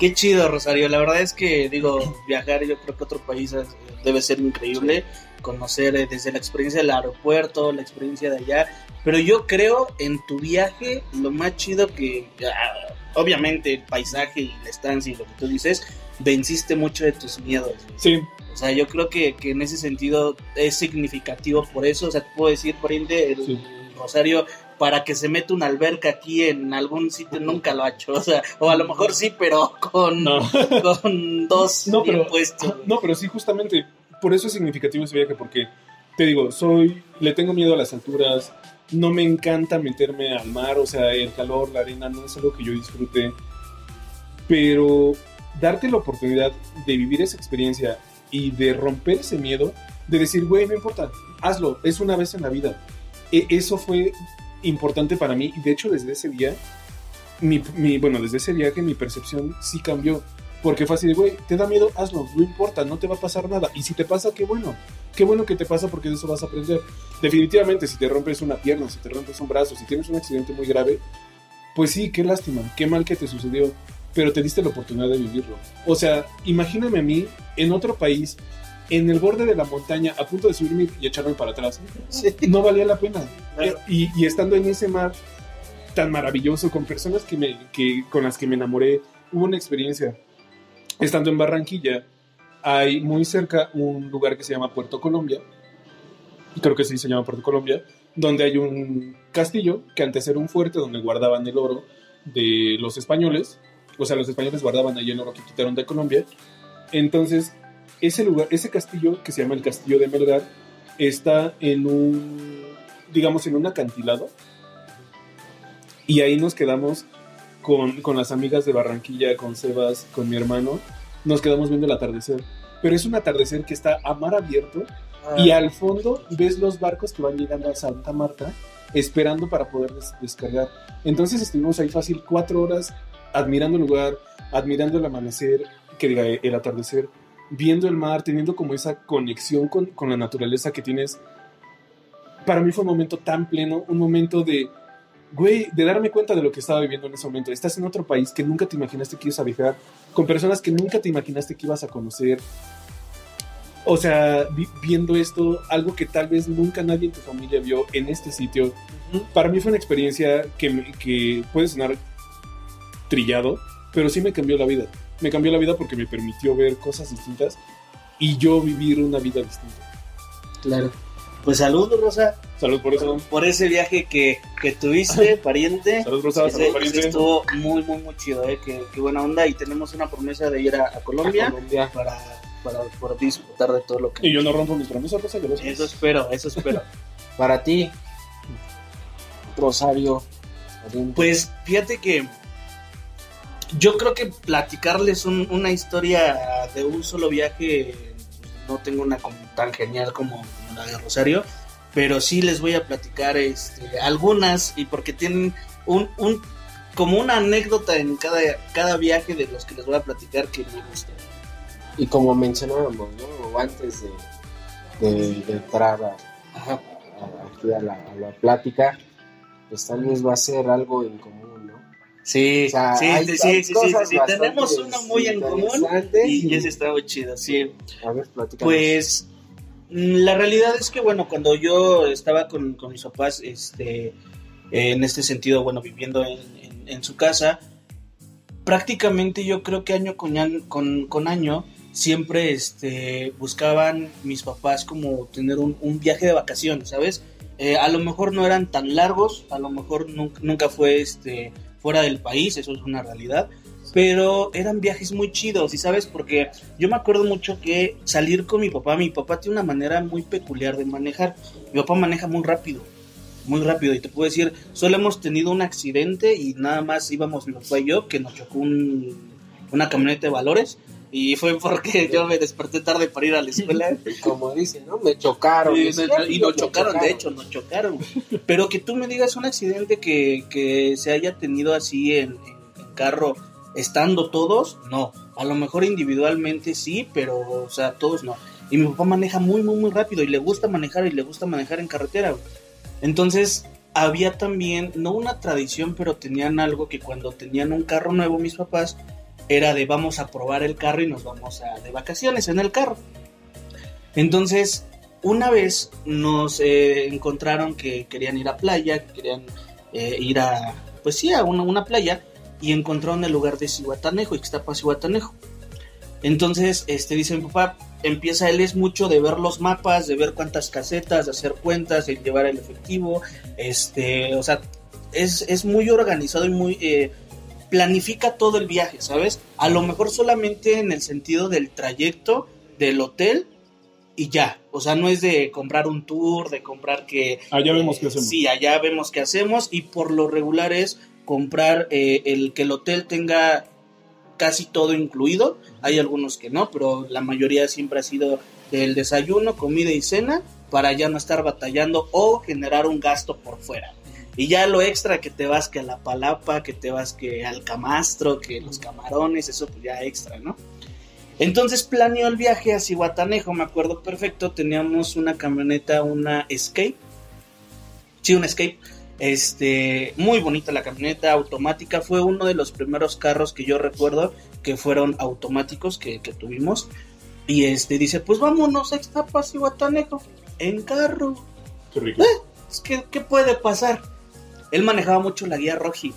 Qué chido, Rosario. La verdad es que, digo, viajar yo creo que a otro país es- debe ser increíble. Conocer eh, desde la experiencia del aeropuerto, la experiencia de allá. Pero yo creo en tu viaje, lo más chido que, ah, obviamente, el paisaje y la estancia y lo que tú dices, venciste mucho de tus miedos. Sí, O sea, yo creo que, que en ese sentido es significativo por eso. O sea, te puedo decir, por ende, el Sí. Rosario, para que se meta una alberca aquí en algún sitio, nunca lo ha hecho. O sea, o a lo mejor sí, pero con, no. con dos No, pero- puestos. No, pero sí, justamente por eso es significativo ese viaje, porque te digo, soy, le tengo miedo a las alturas, no me encanta meterme al mar, o sea, el calor, la arena, no es algo que yo disfrute, pero darte la oportunidad de vivir esa experiencia y de romper ese miedo, de decir, güey, no importa, hazlo, es una vez en la vida. E- eso fue importante para mí y de hecho desde ese día, mi, bueno, desde ese viaje mi percepción sí cambió. Porque fue así de, güey, te da miedo, hazlo, no importa, no te va a pasar nada. Y si te pasa, qué bueno. Qué bueno que te pasa porque de eso vas a aprender. Definitivamente, si te rompes una pierna, si te rompes un brazo, si tienes un accidente muy grave, pues sí, qué lástima, qué mal que te sucedió. Pero te diste la oportunidad de vivirlo. O sea, imagíname a mí en otro país, en el borde de la montaña, a punto de subirme y echarme para atrás. Sí. No valía la pena. Claro. Y, y estando en ese mar tan maravilloso, con personas que me, que, con las que me enamoré, hubo una experiencia. Estando en Barranquilla, hay muy cerca un lugar que se llama Puerto Colombia, creo que sí se llama Puerto Colombia, donde hay un castillo que antes era un fuerte donde guardaban el oro de los españoles, o sea, los españoles guardaban ahí el oro que quitaron de Colombia. Entonces, ese lugar, ese castillo que se llama el Castillo de Melgar, está en un, digamos, en un acantilado. Y ahí nos quedamos con, con las amigas de Barranquilla, con Sebas, con mi hermano. Nos quedamos viendo el atardecer. Pero es un atardecer que está a mar abierto Ah, y al fondo ves los barcos que van llegando a Santa Marta esperando para poder des- descargar. Entonces estuvimos ahí fácil cuatro horas admirando el lugar, admirando el amanecer, que diga el atardecer, viendo el mar, teniendo como esa conexión con, con la naturaleza que tienes. Para mí fue un momento tan pleno, un momento de, güey, de darme cuenta de lo que estaba viviendo en ese momento. Estás en otro país que nunca te imaginaste que ibas a viajar, con personas que nunca te imaginaste que ibas a conocer. O sea, vi- viendo esto, algo que tal vez nunca nadie en tu familia vio en este sitio, para mí fue una experiencia que, que puede sonar trillado, pero sí me cambió la vida. Me cambió la vida porque me permitió ver cosas distintas y yo vivir una vida distinta. Claro. Pues saludos, Rosa, Salud por eso. por ese viaje que, que tuviste, pariente. Salud, Rosa. Ese- Salud, pariente. estuvo muy, muy, muy chido, ¿eh? Qué, qué buena onda. Y tenemos una promesa de ir a, a Colombia, A Colombia. para, para, para disfrutar de todo lo que... Y yo no rompo mis promesas, Rosa, sabes. Eso espero, eso espero. Para ti, Rosario. Pues fíjate que Yo creo que platicarles un- una historia de un solo viaje no tengo una como tan genial como, como la de Rosario, pero sí les voy a platicar este, algunas y porque tienen un, un como una anécdota en cada, cada viaje de los que les voy a platicar que me gusta. Y como mencionábamos, ¿no? Antes de, de- de entrar a, a- aquí a la, a la plática, pues tal vez va a ser algo en común, ¿no? Sí, O sea, sí, sí, sí, sí, sí, tenemos una muy en común y ese está muy chido, sí. A ver, platícanos. Pues mm, la realidad es que, bueno, cuando yo estaba con, con mis papás, este, en este sentido, bueno, viviendo en, en- en su casa, prácticamente yo creo que año con, año- con, con año siempre este, buscaban mis papás como tener un, un viaje de vacaciones, ¿sabes? Eh, a lo mejor no eran tan largos, a lo mejor nunca, nunca fue este, fuera del país, eso es una realidad, pero eran viajes muy chidos, ¿y sabes? Porque yo me acuerdo mucho que salir con mi papá, mi papá tiene una manera muy peculiar de manejar. Mi papá maneja muy rápido, muy rápido. Y te puedo decir, solo hemos tenido un accidente y nada más íbamos mi papá y yo, que nos chocó un- una camioneta de valores. Y fue porque yo me desperté tarde para ir a la escuela. Como dicen, ¿no? Me chocaron. Sí, y nos chocaron, de hecho, nos chocaron. Pero que tú me digas un accidente que, que se haya tenido así en, en- en carro, estando todos, no. A lo mejor individualmente sí, pero, o sea, todos no. Y mi papá maneja muy, muy, muy rápido y le gusta manejar y le gusta manejar en carretera. güey. Entonces, había también, no una tradición, pero tenían algo que cuando tenían un carro nuevo mis papás, era de vamos a probar el carro y nos vamos a, de vacaciones en el carro. Entonces, una vez nos eh, encontraron que querían ir a playa, que querían eh, ir a, pues sí, a una, una playa, y encontraron el lugar de Cihuatanejo, Ixtapa Cihuatanejo. Entonces, este, dice mi papá, empieza él es mucho de ver los mapas, de ver cuántas casetas, de hacer cuentas, de llevar el efectivo, este, o sea, es, es muy organizado y muy, eh, planifica todo el viaje, ¿sabes? A lo mejor solamente en el sentido del trayecto, del hotel y ya. O sea, no es de comprar un tour, de comprar que... Allá vemos eh, qué hacemos. Sí, allá vemos qué hacemos y por lo regular es comprar eh, el que el hotel tenga casi todo incluido. Hay algunos que no, pero la mayoría siempre ha sido del desayuno, comida y cena para ya no estar batallando o generar un gasto por fuera. Y ya lo extra que te vas que a la palapa, que te vas que al camastro, que los camarones, eso pues ya extra, ¿no? Entonces planeó el viaje a Cihuatanejo, me acuerdo perfecto, teníamos una camioneta, una Escape. Sí, una Escape. Este, muy bonita la camioneta, automática. Fue uno de los primeros carros que yo recuerdo que fueron automáticos que, que tuvimos. Y este dice, pues vámonos a Ixtapas y Guatanejo en carro. Qué rico. Es que, ¿Qué puede pasar? Él manejaba mucho la guía Roji.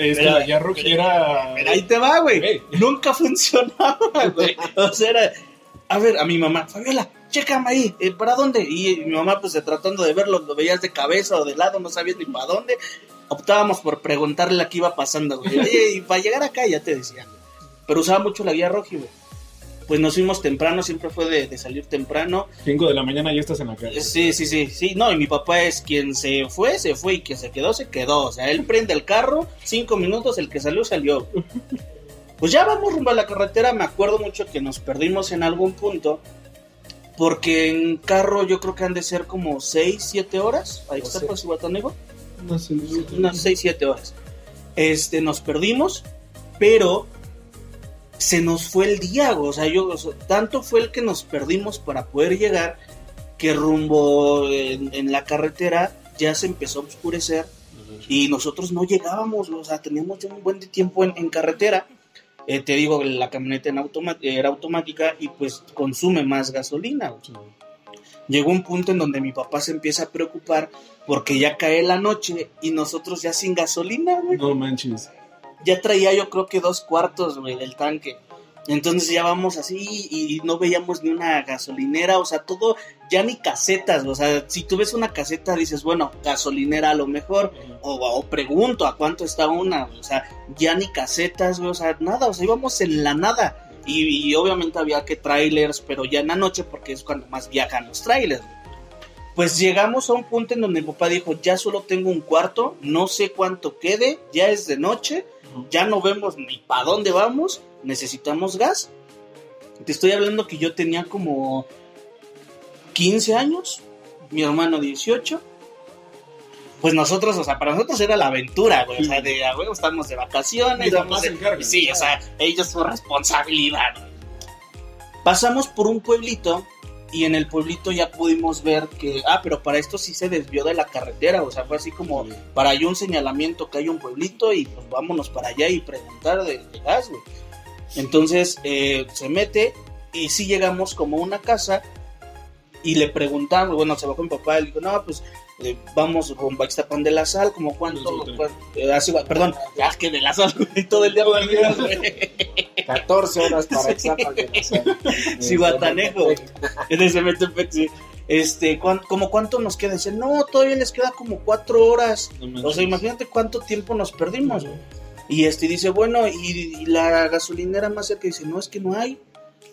Es que la guía Rocky era. Pero ahí te va, güey. Ey. Nunca funcionaba, güey. O sea, era, a ver, a mi mamá, Fabiola, chécame ahí, eh, ¿para dónde? Y mi mamá, pues tratando de verlo, lo veías de cabeza o de lado, no sabías ni para dónde. Optábamos por preguntarle a qué iba pasando, güey. Y para llegar acá ya te decía. Pero usaba mucho la guía roji, güey. Pues nos fuimos temprano, siempre fue de, de salir temprano. 5 de la mañana ya estás en la calle. Sí, sí, sí, sí. No, y mi papá es quien se fue, se fue y quien se quedó, se quedó. O sea, él prende el carro, cinco minutos, el que salió, salió. Pues ya vamos rumbo a la carretera. Me acuerdo mucho que nos perdimos en algún punto. Porque en carro yo creo que han de ser como 6, 7 horas. Ahí está, Sí. pues, sé, Unas 6, 7 horas. Este, nos perdimos, pero se nos fue el día. O sea, yo, o sea, tanto fue el que nos perdimos para poder llegar que rumbo en, en la carretera ya se empezó a oscurecer y nosotros no llegábamos, o sea, teníamos ya un buen tiempo en, en carretera. Eh, te digo, la camioneta en era automática y pues consume más gasolina. Llegó un punto en donde mi papá se empieza a preocupar porque ya cae la noche y nosotros ya sin gasolina, güey No manches. Ya traía yo creo que dos cuartos, güey, del tanque. Entonces ya vamos así y no veíamos ni una gasolinera, o sea, todo, ya ni casetas, o sea, si tú ves una caseta dices, bueno, gasolinera a lo mejor, o, o pregunto a cuánto está una, o sea, ya ni casetas, o sea, nada, o sea, íbamos en la nada. Y, y obviamente había que trailers, pero ya en la noche porque es cuando más viajan los trailers. Pues llegamos a un punto en donde mi papá dijo, ya solo tengo un cuarto, no sé cuánto quede, ya es de noche, ya no vemos ni para dónde vamos, necesitamos gas. Te estoy hablando que yo tenía como 15 años, mi hermano 18. Pues nosotros, o sea, para nosotros era la aventura, güey. O sea, de, güey, estamos de vacaciones. Vamos de- sí, o sea, ellos su responsabilidad. Pasamos por un pueblito y en el pueblito ya pudimos ver que, ah, pero para esto sí se desvió de la carretera, o sea, fue así como para hay un señalamiento que hay un pueblito y pues vámonos para allá y preguntar de, de gas, güey. Entonces eh, se mete y sí llegamos como a una casa y le preguntamos, bueno, se bajó mi papá y le dijo, no, pues eh, vamos rumbo a Ixtapan de la Sal, como cuánto, Sí, sí. cuán- eh, así perdón, ya es que de la Sal, güey, todo el día, Todo el día. güey. 14 horas para Exapan de la Sal. Cihuatanejo. En ese Metepec, sí. Este, ¿cuán- como cuánto nos queda? Dice, no, todavía les queda como cuatro horas. No. O sea, imagínate cuánto tiempo nos perdimos. güey. Y este dice, bueno, y, y la gasolinera más cerca dice, no, es que no hay.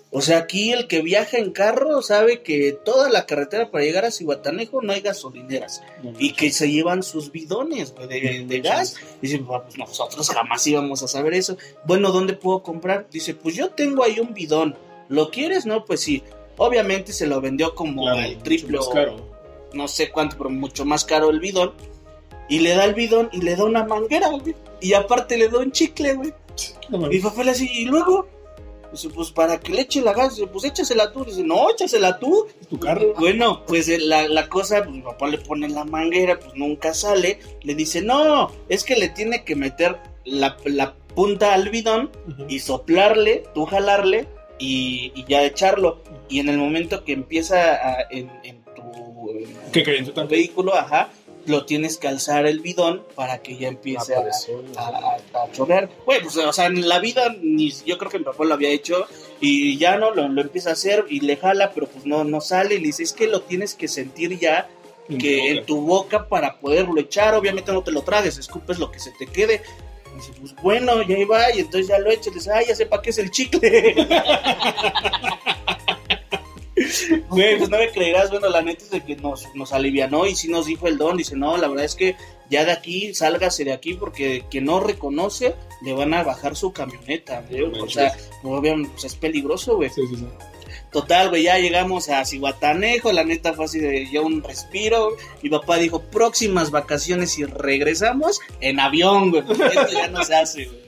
O sea, aquí el que viaja en carro sabe que toda la carretera para llegar a Cihuatanejo no hay gasolineras. No Y que se llevan sus bidones güey, de, de gas. Dice, "Ah, pues nosotros jamás íbamos a saber eso. Bueno, ¿dónde puedo comprar? Dice, pues yo tengo ahí un bidón. ¿Lo quieres? No, pues sí. Obviamente se lo vendió como Claro, el mucho triple no sé cuánto, pero mucho más caro el bidón. Y le da el bidón y le da una manguera, güey. Y aparte le da un chicle, güey. No Y le dice, ¿y luego? Dice, pues para que le eche la gas. Dice, pues échasela tú. Dice, no, échasela tú. ¿Es tu carro? Bueno, pues eh, la, la cosa, pues mi papá le pone la manguera, pues nunca sale. Le dice, no, es que le tiene que meter la, la punta al bidón y soplarle, tú jalarle y, y ya echarlo. Y en el momento que empieza a- en, en tu, en ¿Qué cae en tu tu tanque? vehículo, ajá, lo tienes que alzar el bidón para que ya empiece a, a, a- a chorrear. Bueno, pues, o sea, en la vida, ni, yo creo que mi papá lo había hecho y ya no, lo, lo empieza a hacer y le jala, pero pues no, no sale. Y le dice, es que lo tienes que sentir ya que tu en boca. tu boca para poderlo echar. Obviamente no te lo tragues, escupes lo que se te quede. Y dice, pues bueno, y ahí va, y entonces ya lo echas. Le dice, ay, ya sé para qué es el chicle. Güey, pues no me creerás, bueno, la neta es de que nos, nos alivianó y sí nos dijo el don, dice, no, la verdad es que ya de aquí, sálgase de aquí porque quien no reconoce le van a bajar su camioneta, güey. No o sea, obviamente pues, es peligroso, güey. Sí, sí, sí. Total, güey, ya llegamos a Cihuatanejo, la neta fue así de yo un respiro. Mi papá dijo, próximas vacaciones y regresamos en avión, güey, porque esto ya no se hace, güey.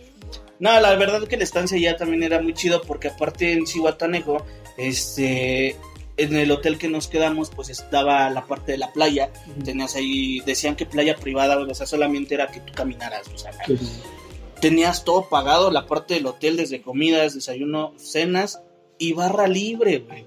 No, la verdad que la estancia ya también era muy chido porque aparte en Cihuatanejo, este, en el hotel que nos quedamos, pues estaba la parte de la playa. Tenías ahí, decían que playa privada, o sea, solamente era que tú caminaras, o sea, tenías todo pagado, la parte del hotel, desde comidas, desayuno, cenas y barra libre, güey.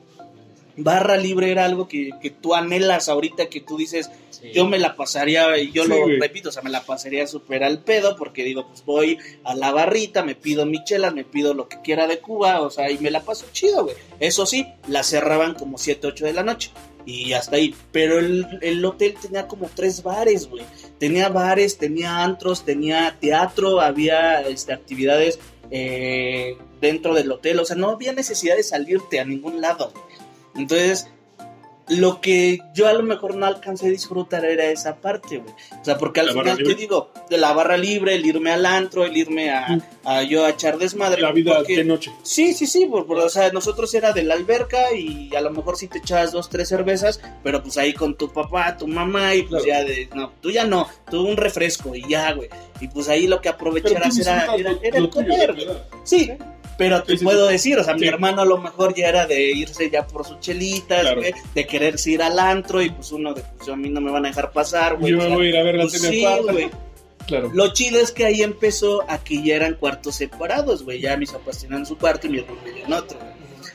Barra libre era algo que, que tú anhelas ahorita, que tú dices, yo me la pasaría, y yo Sí, lo güey. repito, o sea, me la pasaría súper al pedo, porque digo, pues voy a la barrita, me pido michelas, me pido lo que quiera de Cuba, o sea, y me la paso chido, güey. Eso sí, la cerraban como 7, 8 de la noche. Y hasta ahí. Pero el, el hotel tenía como tres bares, güey. Tenía bares, tenía antros, tenía teatro, había este, actividades eh, dentro del hotel. O sea, no había necesidad de salirte a ningún lado. Entonces, lo que yo a lo mejor no alcancé a disfrutar era esa parte, güey. O sea, porque al ¿La final te digo, de la barra libre, el irme al antro, el irme a, Mm. a yo a echar desmadre. La vida porque- de noche. Sí, sí, sí, por, por- o sea, nosotros era de la alberca y a lo mejor sí te echabas dos, tres cervezas, pero pues ahí con tu papá, tu mamá y pues Claro. ya de, no, tú ya no, tú un refresco y ya, güey. Y pues ahí lo que aprovecharás era, era, el comer, güey. Sí, pero te Sí, puedo sí. decir, o sea, mi hermano a lo mejor ya era de irse ya por sus chelitas, Claro. güey, de quererse ir al antro y pues uno de, pues a mí no me van a dejar pasar, güey. Yo me voy a ir a ver la pues, tele güey. Claro. Lo chido es que ahí empezó a que ya eran cuartos separados, güey. Ya mis papás tenían su cuarto y mi hermano en otro.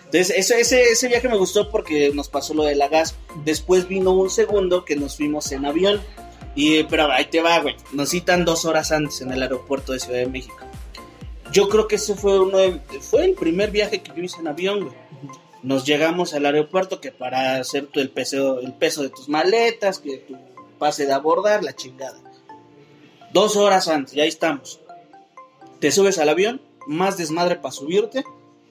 Entonces, ese, ese, ese viaje me gustó porque nos pasó lo de la gas. Después vino un segundo que nos fuimos en avión. Y, pero ahí te va, güey. Nos citan dos horas antes en el aeropuerto de Ciudad de México. Yo creo que ese fue uno de- fue el primer viaje que yo hice en avión, güey. Nos llegamos al aeropuerto que para hacer tu- el peso, el peso de tus maletas, que tu pase de abordar, la chingada. Dos horas antes, ya ahí estamos. Te subes al avión, más desmadre para subirte,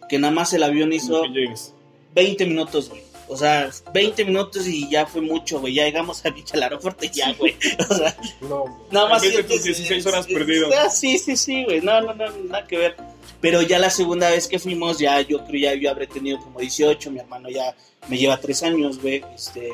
que nada más el avión hizo Que llegues. 20 minutos, güey. O sea, 20 minutos y ya fue mucho, güey. Ya llegamos a al aeropuerto y ya, güey. O sea, No, nada más. De tus 16 horas perdidas. ah, sí, sí, sí, güey. No, no, no, nada que ver. Pero ya la segunda vez que fuimos, ya yo creo ya yo habré tenido como 18. Mi hermano ya me lleva 3 años, güey. Este,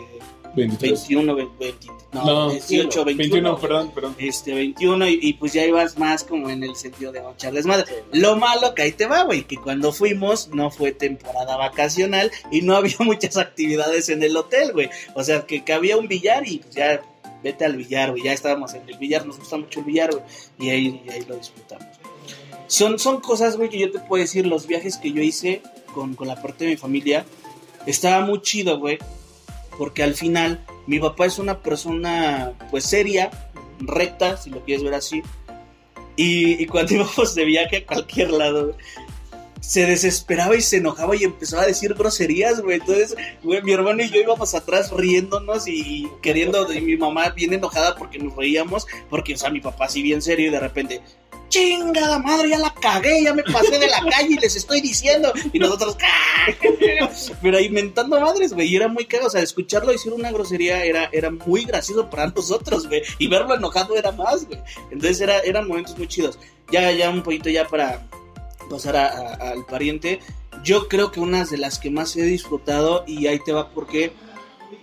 23. 21, 20, no, No, 18, 21. 21, perdón, perdón. Este, 21 y, y pues ya ibas más como en el sentido de echarles madre. Lo malo que ahí te va, güey, que cuando fuimos no fue temporada vacacional y no había muchas actividades en el hotel, güey. O sea, que, que había un billar y pues ya vete al billar, güey. Ya estábamos en el billar, nos gusta mucho el billar, güey. Y ahí, y ahí lo disfrutamos. Son, son cosas, güey, que yo te puedo decir, los viajes que yo hice con, con la parte de mi familia, estaba muy chido, güey. Porque al final, mi papá es una persona, pues, seria, recta, si lo quieres ver así. Y, cuando íbamos de viaje a cualquier lado, se desesperaba y se enojaba y empezaba a decir groserías, güey. Entonces, güey, mi hermano y yo íbamos atrás riéndonos y queriendo, y mi mamá bien enojada porque nos reíamos, porque, o sea, mi papá así bien serio y de repente, chingada madre, ya la cagué, ya me pasé de la calle y les estoy diciendo. Y nosotros, "Ah". pero ahí mentando madres, güey, y era muy cagado, o sea, escucharlo decir una grosería era, era muy gracioso para nosotros, güey, y verlo enojado era más, güey. Entonces era, eran momentos muy chidos. Ya, ya un poquito ya para pasar al pariente, yo creo que una de las que más he disfrutado, y ahí te va porque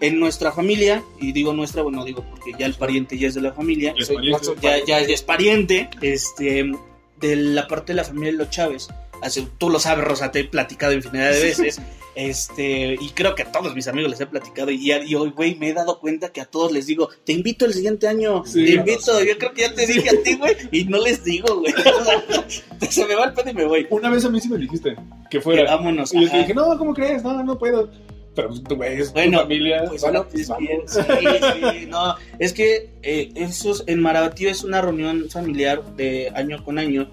en nuestra familia, y digo nuestra, bueno, digo porque ya el pariente ya es de la familia, Soy pariente. ya, ya, ya es pariente, este, de la parte de la familia de los Chávez. Así, tú lo sabes, Rosa, te he platicado infinidad de veces. Este, y creo que a todos mis amigos les he platicado. Y, hoy, güey, me he dado cuenta que a todos les digo, te invito el siguiente año. Sí. te invito. Yo creo que ya te dije a ti, güey. Y no les digo, güey. Se me va el pedo y me voy. Una vez a mí sí me dijiste que fuera. Vámonos. Y yo te dije, no, ¿cómo crees? No, no puedo. Pero pues, tú, güey, es Bueno, tu familia. Pues Bueno, ahora es vamos. bien, sí, sí, no, es que eh, eso es- en Marabatío es una reunión familiar de año con año.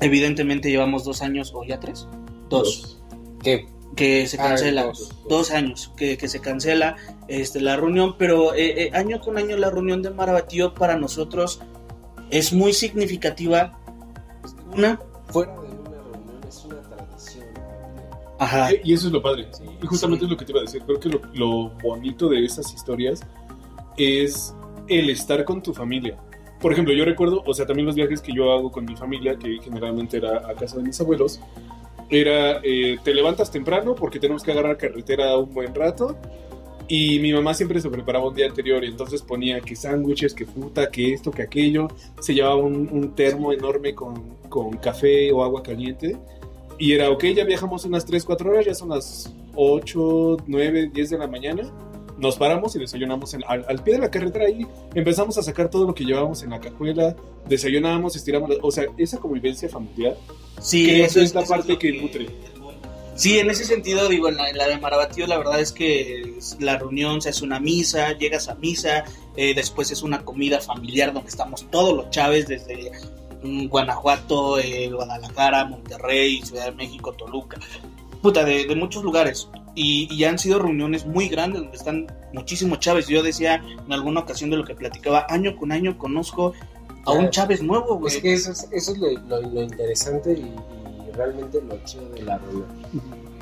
Evidentemente llevamos dos años, o ya tres, dos, ¿Qué? que se Ah, cancela, dos. dos años que, que se cancela este, la reunión, pero eh, eh, año con año la reunión de Marabatío para nosotros es muy significativa. Una, Fuera ajá, Y eso es lo padre. Sí. Y justamente Sí. es lo que te iba a decir. Creo que lo, lo bonito de esas historias es el estar con tu familia. Por ejemplo, yo recuerdo, o sea, también los viajes que yo hago con mi familia, que generalmente era a casa de mis abuelos, era, eh, te levantas temprano porque tenemos que agarrar carretera un buen rato. Y mi mamá siempre se preparaba un día anterior y entonces ponía que sándwiches, que fruta, que esto, que aquello. Se llevaba un, un termo enorme con, con café o agua caliente. Y era, ok, ya viajamos unas 3, 4 horas, ya son las 8, 9, 10 de la mañana. Nos paramos y desayunamos en- al, al pie de la carretera ahí. Empezamos a sacar todo lo que llevábamos en la cajuela. Desayunábamos, estiramos. la- o sea, esa convivencia familiar. sí, creo eso que es la eso parte lo que nutre. Sí, en ese sentido, digo, en la, en la de Marabatío, la verdad es que es- la reunión se hace una misa, llegas a misa, eh, después es una comida familiar donde estamos todos los Chávez, desde Guanajuato, eh, Guadalajara, Monterrey, Ciudad de México, Toluca, puta, de, de muchos lugares. Y, y han sido reuniones muy grandes donde están muchísimos Chávez. Yo decía en alguna ocasión de lo que platicaba, año con año conozco a un Chávez nuevo, güey. Es que eso es, eso es lo, lo- lo interesante y, y realmente lo chido de la reunión.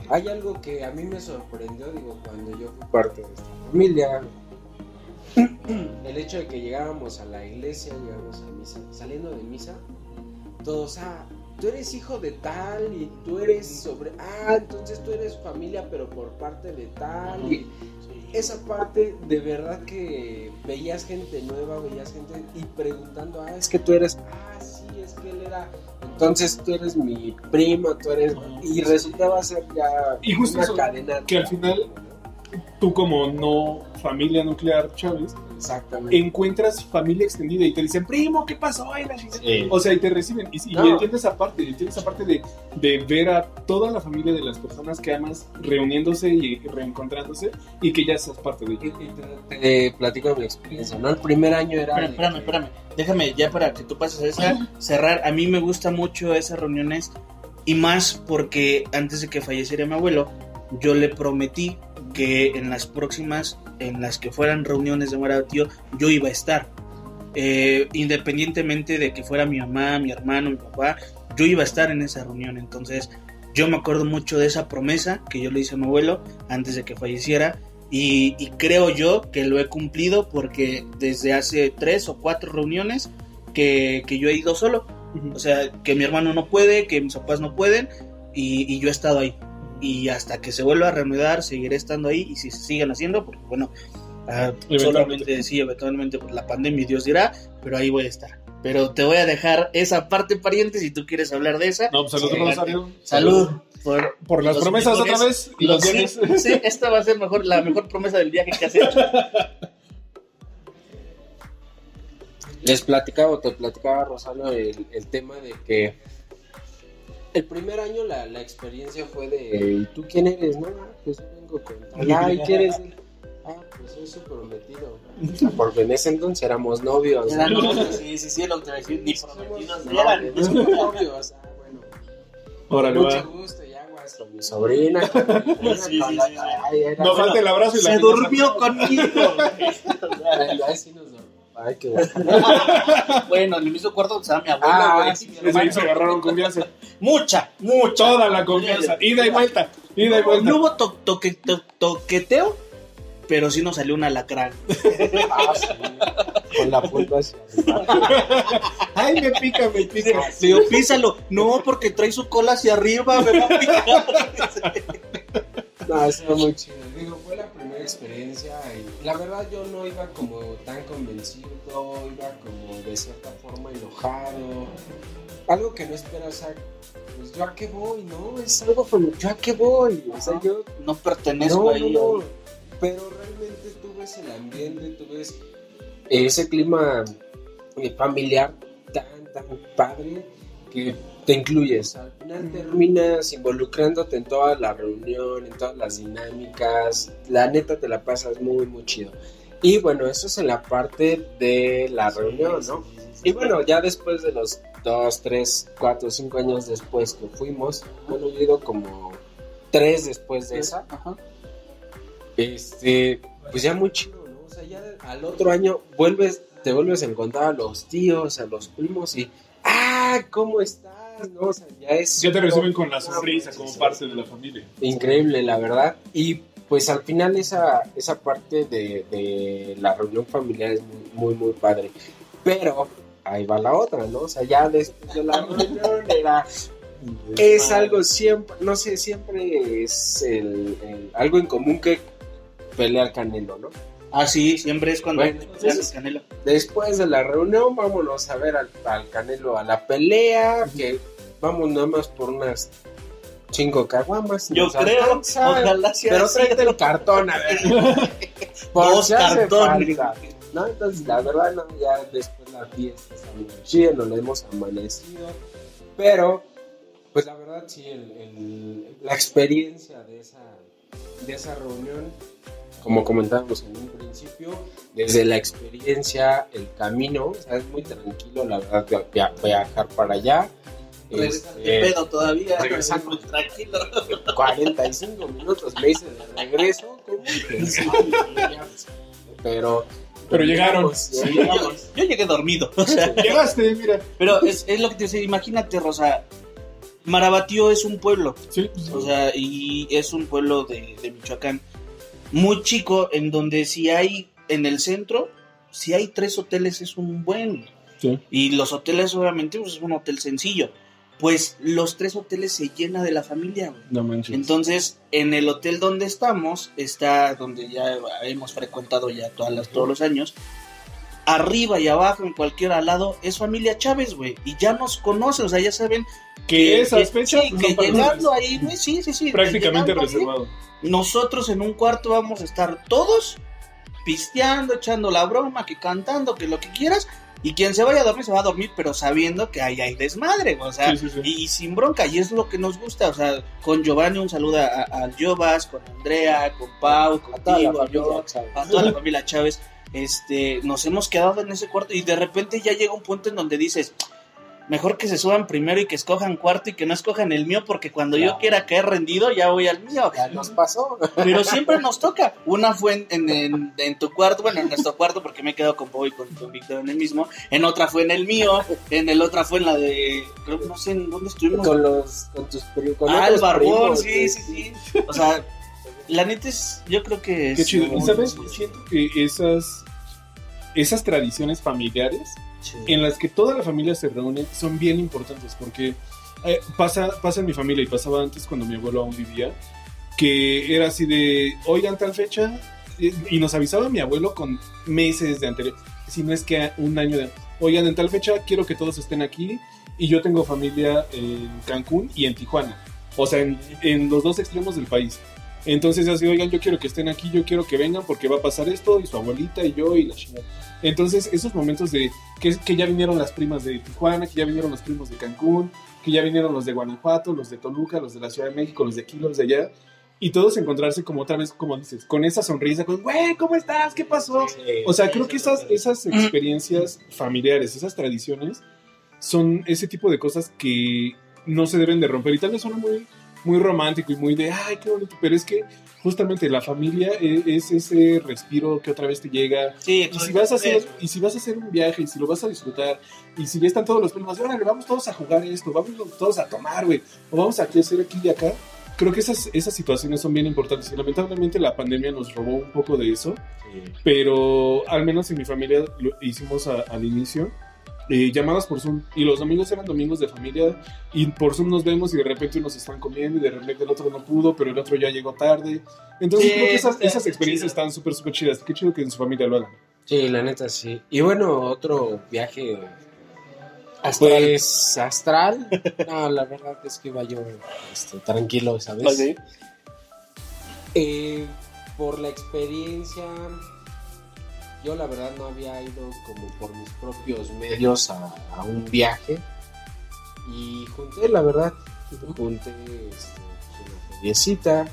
Hay algo que a mí me sorprendió, digo, cuando yo fui parte de esta familia. El hecho de que llegábamos a la iglesia, llegamos a misa, saliendo de misa, todos, ah, tú eres hijo de tal y tú eres sobre, ah, entonces tú eres familia pero por parte de tal y esa parte de verdad que veías gente nueva, veías gente y preguntando, ah, es que tú eres, ah, sí, es que él era, entonces tú eres mi primo, tú eres, y resultaba ser ya Y justo una eso, cadena. que al final- Tú como no familia nuclear, Chávez, Exactamente. encuentras familia extendida y te dicen, primo, ¿qué pasó? Ay, la chingada". Sí. O sea, y te reciben. Y, y No. entiendes esa parte, entiendes esa parte de, de ver a toda la familia de las personas que amas reuniéndose y reencontrándose y que ya seas parte de Y- ello. y te, platico mi experiencia, ¿no? El primer año era... Espérame, de espérame, espérame. Déjame ya para que tú pases a esa, cerrar. A mí me gusta mucho esas reuniones y más porque antes de que falleciera mi abuelo, yo le prometí que en las próximas, en las que fueran reuniones de Marabatío, yo iba a estar. Eh, independientemente de que fuera mi mamá, mi hermano, mi papá, yo iba a estar en esa reunión. Entonces, Yo me acuerdo mucho de esa promesa que yo le hice a mi abuelo antes de que falleciera y, y creo yo que lo he cumplido porque desde hace tres o cuatro reuniones que, que yo he ido solo. O sea, que mi hermano no puede, que mis papás no pueden y, y yo he estado ahí. Y hasta que se vuelva a reanudar, seguiré estando ahí y si se siguen haciendo, porque bueno, ah, solamente sí, eventualmente por la pandemia, Dios dirá, pero ahí voy a estar. Pero te voy a dejar esa parte, pariente, si tú quieres hablar de esa. No, pues salud, Rosario. Salud. Por, Por las los promesas mejores- otra vez y los sí, viajes. sí, esta va a ser mejor, la mejor promesa del viaje que has hecho. Les platicaba, o te platicaba Rosario el, el tema de que el primer año la, la experiencia fue de ¿y tú quién eres? No, ah, pues yo vengo con tal. Ah, ¿y quién eres? Ah, pues soy su prometido. Porque en ese entonces éramos novios. Eran ¿no? novios, sí, sí, sí, lo que decir, ni prometidos novios, eran. novios. Ah, bueno. Órale, Mucho va. gusto, ya aguas con mi sobrina. Con con No falta el abrazo y la Se durmió conmigo. Ay, ay, sí nos dormimos. Ay, qué bueno. bueno, en el mismo cuarto estaba mi abuela, Ah, güey. ahí se agarraron confianza. Mucha, mucha. Toda la confianza. Ida y vuelta. Ida y vuelta. No hubo to- toque- to- toqueteo, pero sí nos salió un alacrán. Ah, sí. Con la hacia arriba. Ay, me pica, me pica. Le digo, písalo. No, porque trae su cola hacia arriba, me va a picar. No, eso fue muy chido. Digo, fue la primera experiencia y la verdad yo no iba como tan convencido, iba como de cierta forma enojado. Algo que no esperas, o sea, pues yo a qué voy, ¿no? Es algo como, yo a qué voy. O sea, yo No pertenezco no, ahí. no, no. Pero realmente tú ves el ambiente, tú ves ese clima eh, familiar tan, tan padre que te incluyes. Al final terminas involucrándote en toda la reunión, en todas las dinámicas. La neta te la pasas muy, muy chido. Y bueno, eso es en la parte de la reunión, ¿no? Y bueno, ya después de los dos, tres, cuatro, cinco años después que fuimos, bueno, yo he ido como tres después de esa. Ajá. Este, pues ya muy chido, ¿no? O sea, ya al otro año vuelves, te vuelves a encontrar a los tíos, a los primos y, ah, ¿cómo estás? ¿No? O sea, ya es Ya te reciben con la sonrisa como parte de la familia. increíble, la verdad. Y pues al final esa, esa parte de, de la reunión familiar es muy, muy, muy padre. Pero ahí va la otra, ¿no? O sea, ya después de la reunión era es algo siempre, no sé, siempre es el, el- algo en común que pelea el Canelo, ¿no? Ah, sí, siempre es cuando Bueno, se hace entonces- canelo. Después de la reunión, vámonos a ver al, al Canelo a la pelea, que vamos nada más por unas cinco caguamas. Yo creo, alcanza. ojalá sea Pero tráete el cartón, a ver. Dos cartones. ¿no? Entonces, la verdad, no, ya después fiesta está chida, nos la hemos amanecido. Pero, pues la verdad, sí, el- el- la experiencia de esa, de esa reunión, como comentábamos en un principio, desde la experiencia, el camino, o sea, es muy tranquilo, la verdad, via- via- viajar para allá. Regresas de Este, pedo todavía. regresando. muy tranquilo. 45 minutos me hice de regreso. ¿cómo? Pero. Pero llegaron. Sí, llegamos. yo llegué dormido. O sea, Llegaste, mira. pero es, es lo que te decía, imagínate, Rosa. Marabatío es un pueblo. Sí, O sea, y es un pueblo de, de Michoacán muy chico en donde si hay en el centro, si hay tres hoteles es un buen. Sí. Y los hoteles obviamente pues, es un hotel sencillo. Pues los tres hoteles se llena de la familia. güey. no manches. Entonces, en el hotel donde estamos, está donde ya hemos frecuentado ya todas las, todos los años. Arriba y abajo, en cualquier lado, es familia Chávez, güey. Y ya nos conocen, o sea, ya saben que esas fechas sí, que llegando ahí, güey, sí, sí, sí. prácticamente ahí, reservado. nosotros en un cuarto vamos a estar todos pisteando, echando la broma, que cantando, que lo que quieras. Y quien se vaya a dormir se va a dormir, pero sabiendo que ahí hay desmadre, o sea, Sí, sí, sí. y, y sin bronca, y es lo que nos gusta, o sea, con Giovanni un saludo al Jovas, con Andrea, con Pau, A toda la contigo, yo, familia, Chávez. a toda la familia Chávez, este, nos hemos quedado en ese cuarto y de repente ya llega un punto en donde dices, mejor que se suban primero y que escojan cuarto y que no escojan el mío porque cuando yo quiera caer rendido ya voy al mío. Ya nos pasó. Pero siempre nos toca. Una fue en, en- en- en tu cuarto, bueno, en nuestro cuarto porque me he quedado con Bobo y con, con Víctor en el mismo. En otra fue en el mío, en el otra fue en la de, creo que no sé en dónde estuvimos. Con los, con tus con ah, el barbón, primos, sí, sí, sí. O sea, la neta es, yo creo que es... Qué chido. Y sabes, siento que esas, esas tradiciones familiares Sí. en las que toda la familia se reúne son bien importantes porque eh, pasa, pasa en mi familia y pasaba antes cuando mi abuelo aún vivía, que era así de, oigan tal fecha, y nos avisaba mi abuelo con meses de anterior, si no es que un año de, oigan en tal fecha quiero que todos estén aquí y yo tengo familia en Cancún y en Tijuana, o sea, en, en los dos extremos del país. Entonces así, oigan, yo quiero que estén aquí, yo quiero que vengan porque va a pasar esto y su abuelita y yo y la chingada. Entonces esos momentos de que, que ya vinieron las primas de Tijuana, que ya vinieron los primos de Cancún, que ya vinieron los de Guanajuato, los de Toluca, los de la Ciudad de México, los de aquí, los de allá, y todos encontrarse como otra vez, como dices, con esa sonrisa, con, güey, ¿cómo estás? ¿Qué pasó? O sea, creo que esas, esas experiencias familiares, esas tradiciones, son ese tipo de cosas que no se deben de romper. Y tal vez suena muy, muy romántico y muy de, ay, qué bonito, pero es que justamente la familia e- es, ese respiro que otra vez te llega, Sí, y si vas a hacer, y si vas a hacer un viaje, y si lo vas a disfrutar, y si ya están todos los primos, órale, vamos todos a jugar esto, vamos todos a tomar, güey, o vamos a hacer aquí y acá. Creo que esas, esas situaciones son bien importantes y lamentablemente la pandemia nos robó un poco de eso, Sí. pero al menos en mi familia lo hicimos a- al inicio. Eh, llamadas por Zoom y los domingos eran domingos de familia y por Zoom nos vemos y de repente unos están comiendo y de repente el otro no pudo pero el otro ya llegó tarde entonces Sí, creo que esas, experiencias chido. están súper súper chidas qué chido que en su familia lo hagan Sí, la neta sí. Y bueno, otro viaje Astral. pues astral. No, la verdad es que iba yo este, tranquilo, ¿sabes? Ok. Eh, por la experiencia, yo la verdad no había ido como por mis propios medios a, a un viaje. Y junté, la verdad, junté este, pues, una feriecita.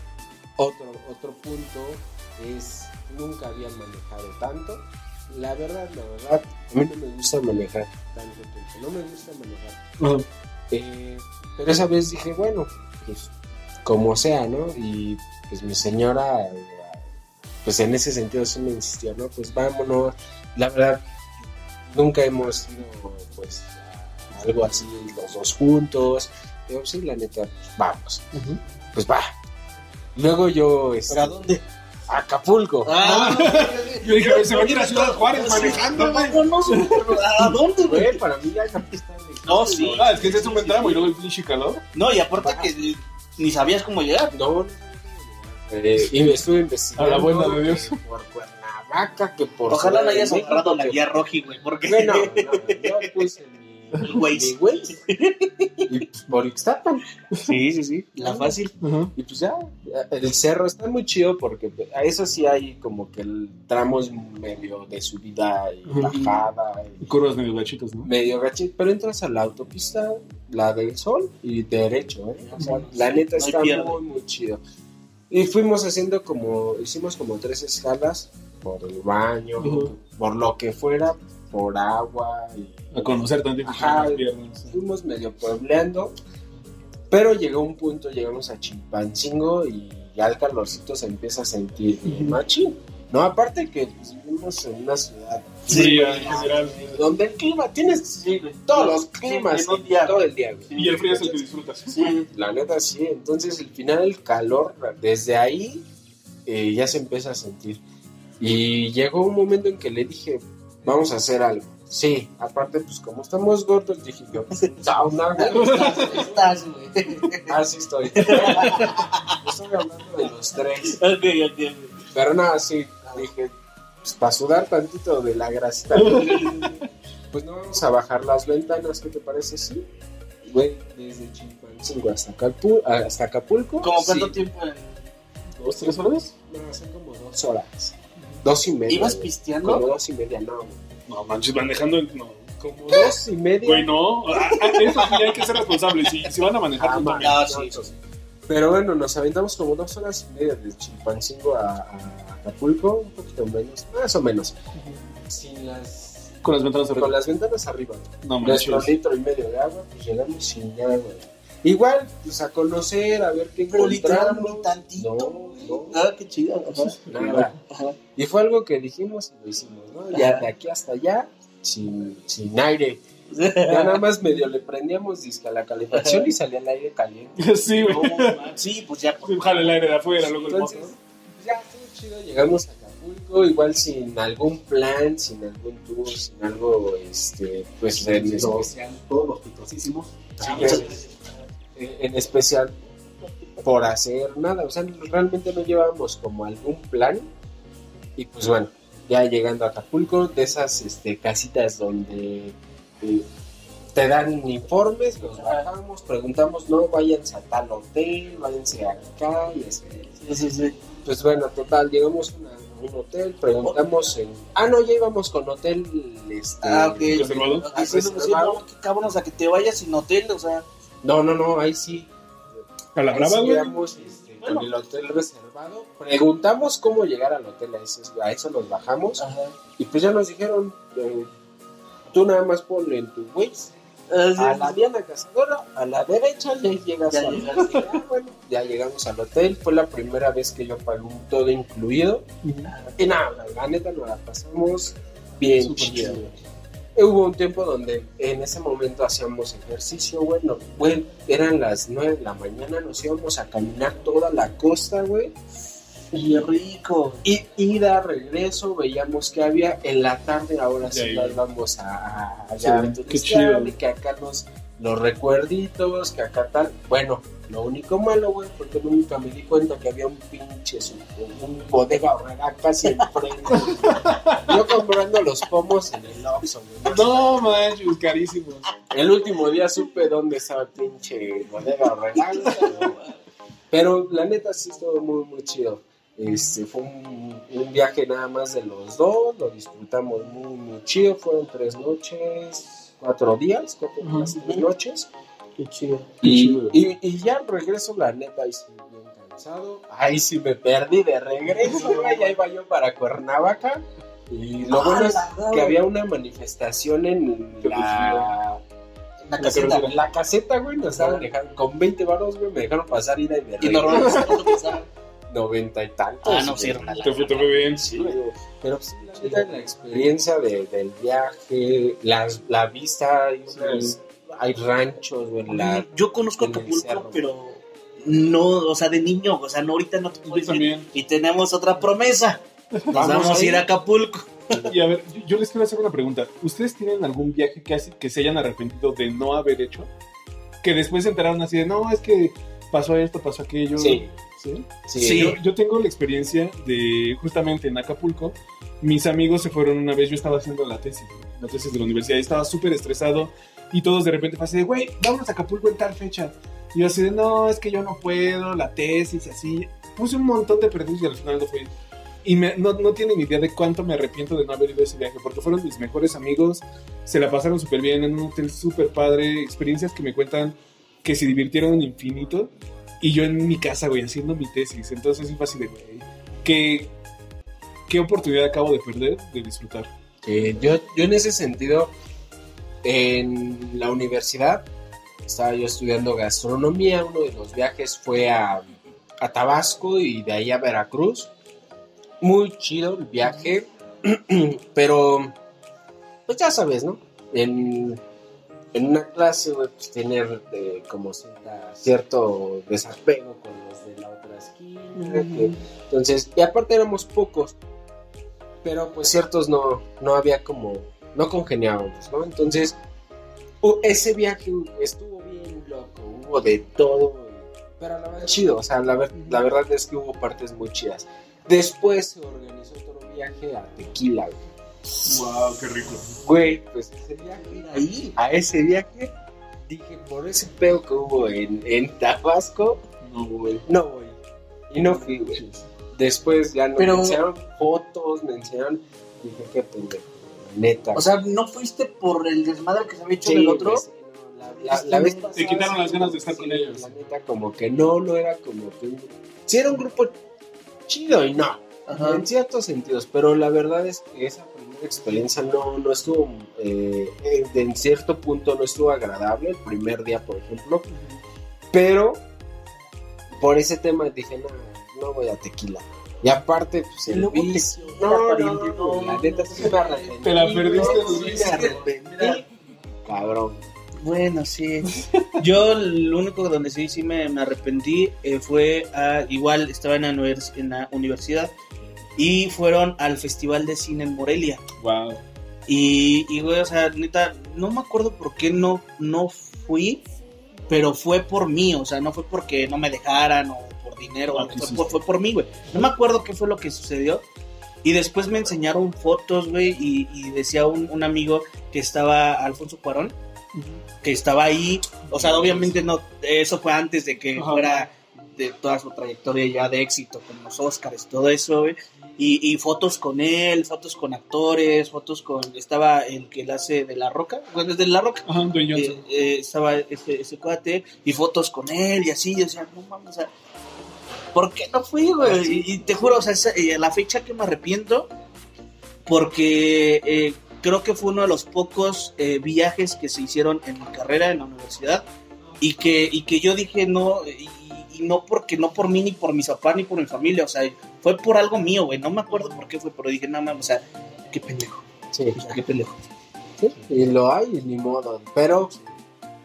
Otro, otro punto es, nunca había manejado tanto. La verdad, la verdad, a mí no me gusta manejar tanto tiempo. No me gusta manejar. Eh, pero esa vez dije, bueno, pues como sea, ¿no? Y pues mi señora, eh, pues en ese sentido sí me insistió, ¿no? Pues vámonos. La verdad, nunca hemos ido, pues, a algo así los dos juntos. Pero sí, la neta, pues, vamos. Pues va. Luego yo, este, ¿Pero a dónde? a Acapulco. Ah, yo dije se va a ir a Ciudad Juárez manejando güey. No, no, ¿A dónde, güey? Güey, para mí ya está de- No, sí. ah es que ese es un buen tramo y luego el pinche calor No, y aparte que ni sabías cómo llegar. No, no. Eh, y me estuve investigando. A la buena de Dios. Por Cuernavaca, que por. Ojalá no hayas agarrado la guía roji, güey, porque... Bueno, no, yo puse mi. Waze. mi Waze. Y pues por Ixtapan. Sí, sí, sí, la fácil. Y pues ya, el cerro está muy chido porque a eso sí hay como que el tramo es medio de subida y bajada. y curvas medio gachitos no medio gachito, pero entras a la autopista, la del sol, y derecho, ¿eh? O sea, la neta No está muy, muy chido. Y fuimos haciendo como, hicimos como tres escalas por el baño, por lo que fuera, por agua. Y, a conocer tantito Ajá. piernas. Fuimos medio puebleando, pero llegó un punto, llegamos a Chimpancingo y ya el calorcito se empieza a sentir Ujú. machín. No, aparte que pues, vivimos en una ciudad Sí, en general. donde el clima tienes Sí, todos los climas en un día. todo el día. güey. Y el frío es el que disfrutas. Sí. La neta sí, entonces al final el calor, desde ahí eh, ya se empieza a sentir. Y llegó un momento en que le dije, vamos a hacer algo. Sí, aparte pues como estamos gordos, dije yo, sauna, güey. Estás, güey. Así estoy. Estoy hablando de los tres. Ok, ok. Pero nada, sí, dije, pues para sudar tantito de la grasita. pues no vamos a bajar las ventanas, ¿qué te parece? Sí. Güey, desde Chimpancingo hasta, Acapulco, hasta Acapulco. ¿Cómo cuánto sí. tiempo? ¿Dos, tres horas? No, son como dos horas. Dos y media. ¿Ibas güey. pisteando? Como dos y media, no. güey. No, manches, manejando. el- No. Como dos y media. Güey, no. Ah, ah, Eso sí hay que ser responsables. Si, si van a manejar, Ah, pues. Ah, no, sí. Pero bueno, nos aventamos como dos horas y media de Chimpancingo a, a Acapulco, un poquito menos, más o menos. Sin las Con las ventanas Con arriba. las ventanas arriba. No Nuestro manches. litro y medio de agua, pues llegamos sin nada, güey. Igual, pues a conocer, a ver qué Pero literal, muy tantito. No, no. Ah, qué chido. Ajá. Nada. Ajá. Y fue algo que dijimos y lo hicimos, ¿no? Ya de aquí hasta allá, sin, sin aire. Ya nada más medio le prendíamos disque a la calefacción y salía el aire caliente. Sí, güey. Sí, pues ya. Jale el aire de afuera, luego el Entonces, moto. pues ya estuvo chido. Llegamos a Acapulco, igual sin algún plan, sin algún tour, sin algo, este, pues en especial. Todos los pitosísimos. eh, en especial por hacer nada, o sea, realmente no llevábamos como algún plan y pues bueno, ya llegando a Acapulco, de esas este, casitas donde te dan informes, los bajamos, preguntamos, no, váyanse a tal hotel, váyanse acá y así. Sí, sí, sí. Pues bueno, total, llegamos a un hotel, preguntamos en... Ah, no, ya íbamos con hotel... Este, Ah, ok. No, qué cabrón, o sea, que te vayas sin hotel, o sea. No, no, no, ahí sí, A la brava, sí güey. llegamos, este, con el hotel reservado. Preguntamos cómo llegar al hotel, a eso, a eso nos bajamos. Ajá. Y pues ya nos dijeron, eh, tú nada más ponle en tu Waze, a la. Diana Cazadora, a la derecha ya llegas Ya al llegas. bueno, ya llegamos al hotel, fue la primera vez que yo pagué un todo incluido. Y nada, la, neta nos la pasamos bien chido. Hubo un tiempo donde en ese momento hacíamos ejercicio, güey. no, güey, eran las 9 de la mañana, nos íbamos a caminar toda la costa, güey. Y rico. Y ida, regreso, veíamos que había en la tarde, ahora sí nos vamos a, a, Sí, ya qué chido. y que acá los, los recuerditos, que acá tal. Bueno, lo único malo, güey, porque nunca me di cuenta que había un pinche, su- un bodega horrera casi enfrente. Yo comprando los pomos en el Oxxo, güey. No manches, carísimo. El último día supe dónde estaba el pinche bodega horrera. Pero la neta sí estuvo muy, muy chido. Este, fue un, un viaje nada más de los dos, lo disfrutamos muy, muy chido. Fueron tres noches, cuatro días, cuatro días, Ujú. tres noches. Qué chido. Qué Y, chido. y, y ya al regreso, la neta, ahí sí bien cansado. Ahí sí me perdí de regreso, güey. Ya iba yo para Cuernavaca. Y lo bueno es que había una manifestación en la, la La caseta. la caseta, güey. Nos estaban dejando con 20 baros, güey. Me dejaron pasar ida y de Y regreso. ¿cuánto costaba? 90 y tantos. Ah, no, sí, Te fue, fue bien. Sí. Pero pues, la neta, la experiencia de- del viaje, las- la vista, hay, unas- hay ranchos, güey. La, Yo conozco Acapulco, pero no, o sea, de niño, o sea, no ahorita no te. Y tenemos otra promesa. Nos Vamos vamos, a ir a Acapulco. Y a ver, yo- yo les quiero hacer una pregunta. ¿Ustedes tienen algún viaje que, que se hayan arrepentido de no haber hecho? Que después se enteraron así de, no, es que pasó esto, pasó aquello. Sí. ¿Sí? sí, Sí. Yo, yo tengo la experiencia de, justamente en Acapulco, mis amigos se fueron una vez, yo estaba haciendo la tesis, la tesis de la universidad, y estaba súper estresado, y todos de repente fue así de, güey, vámonos a Acapulco en tal fecha. Y yo así de, no, es que yo no puedo, la tesis, así. Puse un montón de perdidos y al final no fui. Y me- no, no tienen idea de cuánto me arrepiento de no haber ido a ese viaje, porque fueron mis mejores amigos, se la pasaron súper bien en un hotel súper padre, experiencias que me cuentan que se divirtieron infinito, y yo en mi casa, güey, haciendo mi tesis. Entonces es fácil de, güey, ¿qué, qué oportunidad acabo de perder de disfrutar. Eh, yo, yo en ese sentido, en la universidad, estaba yo estudiando gastronomía, uno de los viajes fue a, a Tabasco y de ahí a Veracruz. Muy chido el viaje, pero pues ya sabes, ¿no? En, en una clase, güey, pues tener eh, como cierta- cierto desapego con los de la otra esquina. que- entonces, y aparte éramos pocos, pero pues ciertos no, no había como, no congeniábamos, ¿no? Entonces, ese viaje estuvo bien loco, hubo de todo, pero la verdad chido, o sea, la, ver- la verdad es que hubo partes muy chidas. Después se organizó otro viaje a Tequila, güey. Wow, qué rico. Güey, pues ese viaje, Ahí. a ese viaje, dije, por ese pedo que hubo en, en Tabasco, No, güey. no voy. Y no fui, güey. Después ya nos Pero- me enseñaron fotos, me enseñaron. Dije, qué pendejo, neta. O sea, ¿no fuiste por el desmadre que se había hecho Sí, del otro? pues, sí, no, la, la- la vez pasada. Te quitaron las ganas de estar sí, con ellos. La neta, como que no, no era como que. Sí, era un grupo chido y no. Ajá. En ciertos sentidos, pero la verdad es que esa experiencia no, no estuvo, eh, en cierto punto no estuvo agradable, el primer día, por ejemplo, pero por ese tema dije, no, no voy a tequila. Y aparte, pues el tequila, no, pariente, no, no, la neta sí me arrepentí. Te la perdiste Sí, me arrepentí. Cabrón. Bueno, sí. Yo lo único donde sí, sí me, me arrepentí eh, fue a, igual estaba en la, en la universidad y fueron al Festival de Cine en Morelia. Wow. Y, y güey, o sea, neta, no me acuerdo por qué no, no fui, pero fue por mí, o sea, no fue porque no me dejaran o por dinero, Ah, o ¿qué fue, por, fue por mí, güey. No me acuerdo qué fue lo que sucedió. Y después me enseñaron fotos, güey, y, y decía un, un amigo que estaba, Alfonso Cuarón, que estaba ahí, o sea, obviamente no, eso fue antes de que fuera de toda su trayectoria ya de éxito con los Oscars, todo eso, güey. Y, y fotos con él, fotos con actores, fotos con, estaba el que le hace de La Roca, bueno, es de La Roca, Ajá, eh, eh, estaba ese, ese cuate, y fotos con él, y así, yo decía, no mames, o sea, ¿por qué no fui, güey? Y, y te juro, o sea, esa- eh, la fecha que me arrepiento, porque eh, creo que fue uno de los pocos eh, viajes que se hicieron en mi carrera en la universidad, y que, y que yo dije no, y, y no porque, no por mí, ni por mis papás, ni por mi familia, o sea, fue por algo mío, güey, no me acuerdo por qué fue, pero dije, no mames, o sea, qué pendejo, Sí, o sea, qué pendejo. sí, y lo hay, ni modo. Pero,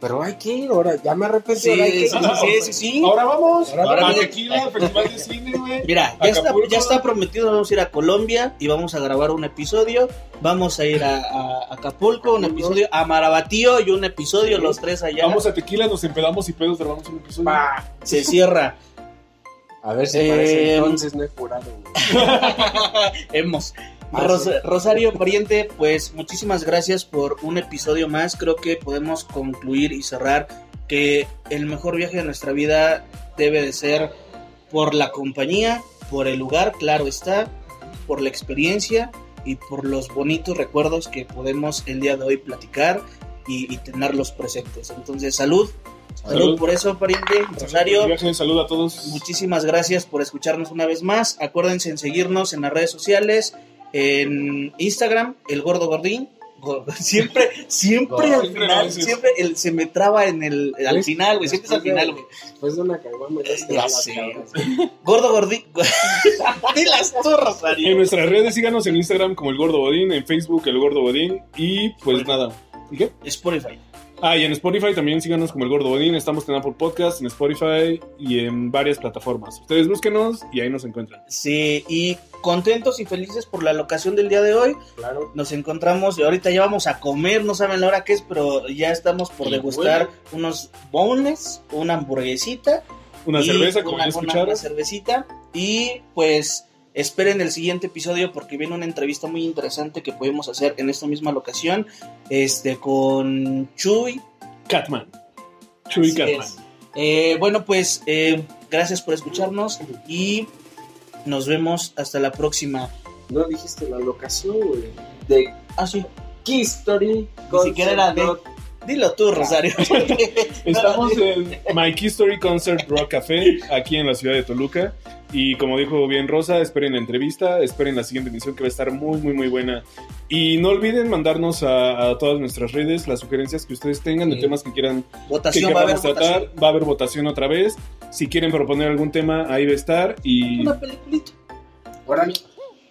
pero hay que ir ahora, ya me arrepentí. Sí, ahora hay que sí, sí, sí, sí. Ahora vamos. Ahora Ahora vamos. tequila, festival de cine, güey. Mira, ya está, ya está prometido, vamos a ir a Colombia y vamos a grabar un episodio, vamos a ir a, a Acapulco, un episodio, a Marabatío y un episodio, los tres allá. Vamos a tequila, nos empedamos y pedos grabamos un episodio. Pa. Se cierra. A ver si Eh, parece entonces no he jurado. güey. Hemos. Ros-. Rosario Pariente, pues muchísimas gracias por un episodio más. Creo que podemos concluir y cerrar que el mejor viaje de nuestra vida debe de ser por la compañía, por el lugar, claro está, por la experiencia y por los bonitos recuerdos que podemos el día de hoy platicar y, y tenerlos presentes. Entonces, salud, salud, Salud. por eso, pariente. Rosario, Viaje, salud a todos. Muchísimas gracias por escucharnos una vez más. Acuérdense en seguirnos en las redes sociales, en Instagram, el gordo gordín. Go- Siempre, siempre al final, siempre el- se me traba en el, al ¿Ves? final, güey. Siempre es al de- final, güey. Después de una caguama ya las sé. Gordo gordín. Dilas tú, En Rosario. nuestras redes síganos en Instagram como el Gordo Bodín, en Facebook el Gordo Bodín y pues nada. ¿Y qué? Spotify. Ah, y en Spotify también síganos como el Gordo Bodín. Estamos en Apple Podcast, en Spotify y en varias plataformas. Ustedes búsquenos y ahí nos encuentran. Sí, y contentos y felices por la locación del día de hoy. Claro. Nos encontramos y ahorita ya vamos a comer, no saben la hora que es, pero ya estamos por Y degustar unos boneless, una hamburguesita Una cerveza, como una, ya una- escucharon. una cervecita. Y pues esperen el siguiente episodio porque viene una entrevista muy interesante que podemos hacer en esta misma locación. Este con Chuy. Catman. Chuy Catman. Eh, bueno, pues eh, gracias por escucharnos y nos vemos hasta la próxima. No dijiste la locación, güey. De Ah, sí. Key Story. Ni siquiera era de- Dilo tú, Rosario. Estamos en My Key Story Concert Rock Café, aquí en la ciudad de Toluca. Y como dijo bien Rosa, esperen la entrevista, esperen la siguiente emisión que va a estar muy, muy, muy buena. Y no olviden mandarnos a, a todas nuestras redes las sugerencias que ustedes tengan de Sí. temas que quieran que Votación, va a haber tratar. votación. Va a haber votación otra vez. Si quieren proponer algún tema, ahí va a estar. Y Una peliculita. Órale.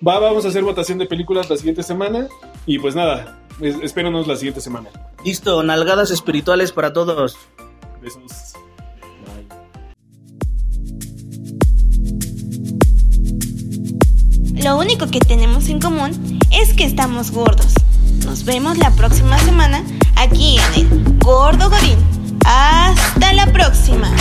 va, vamos a hacer votación de películas la siguiente semana. Y pues nada, es- espéranos la siguiente semana. Listo, nalgadas espirituales para todos. Besos. Lo único que tenemos en común es que estamos gordos. Nos vemos la próxima semana aquí en el Gordo Godín. Hasta la próxima.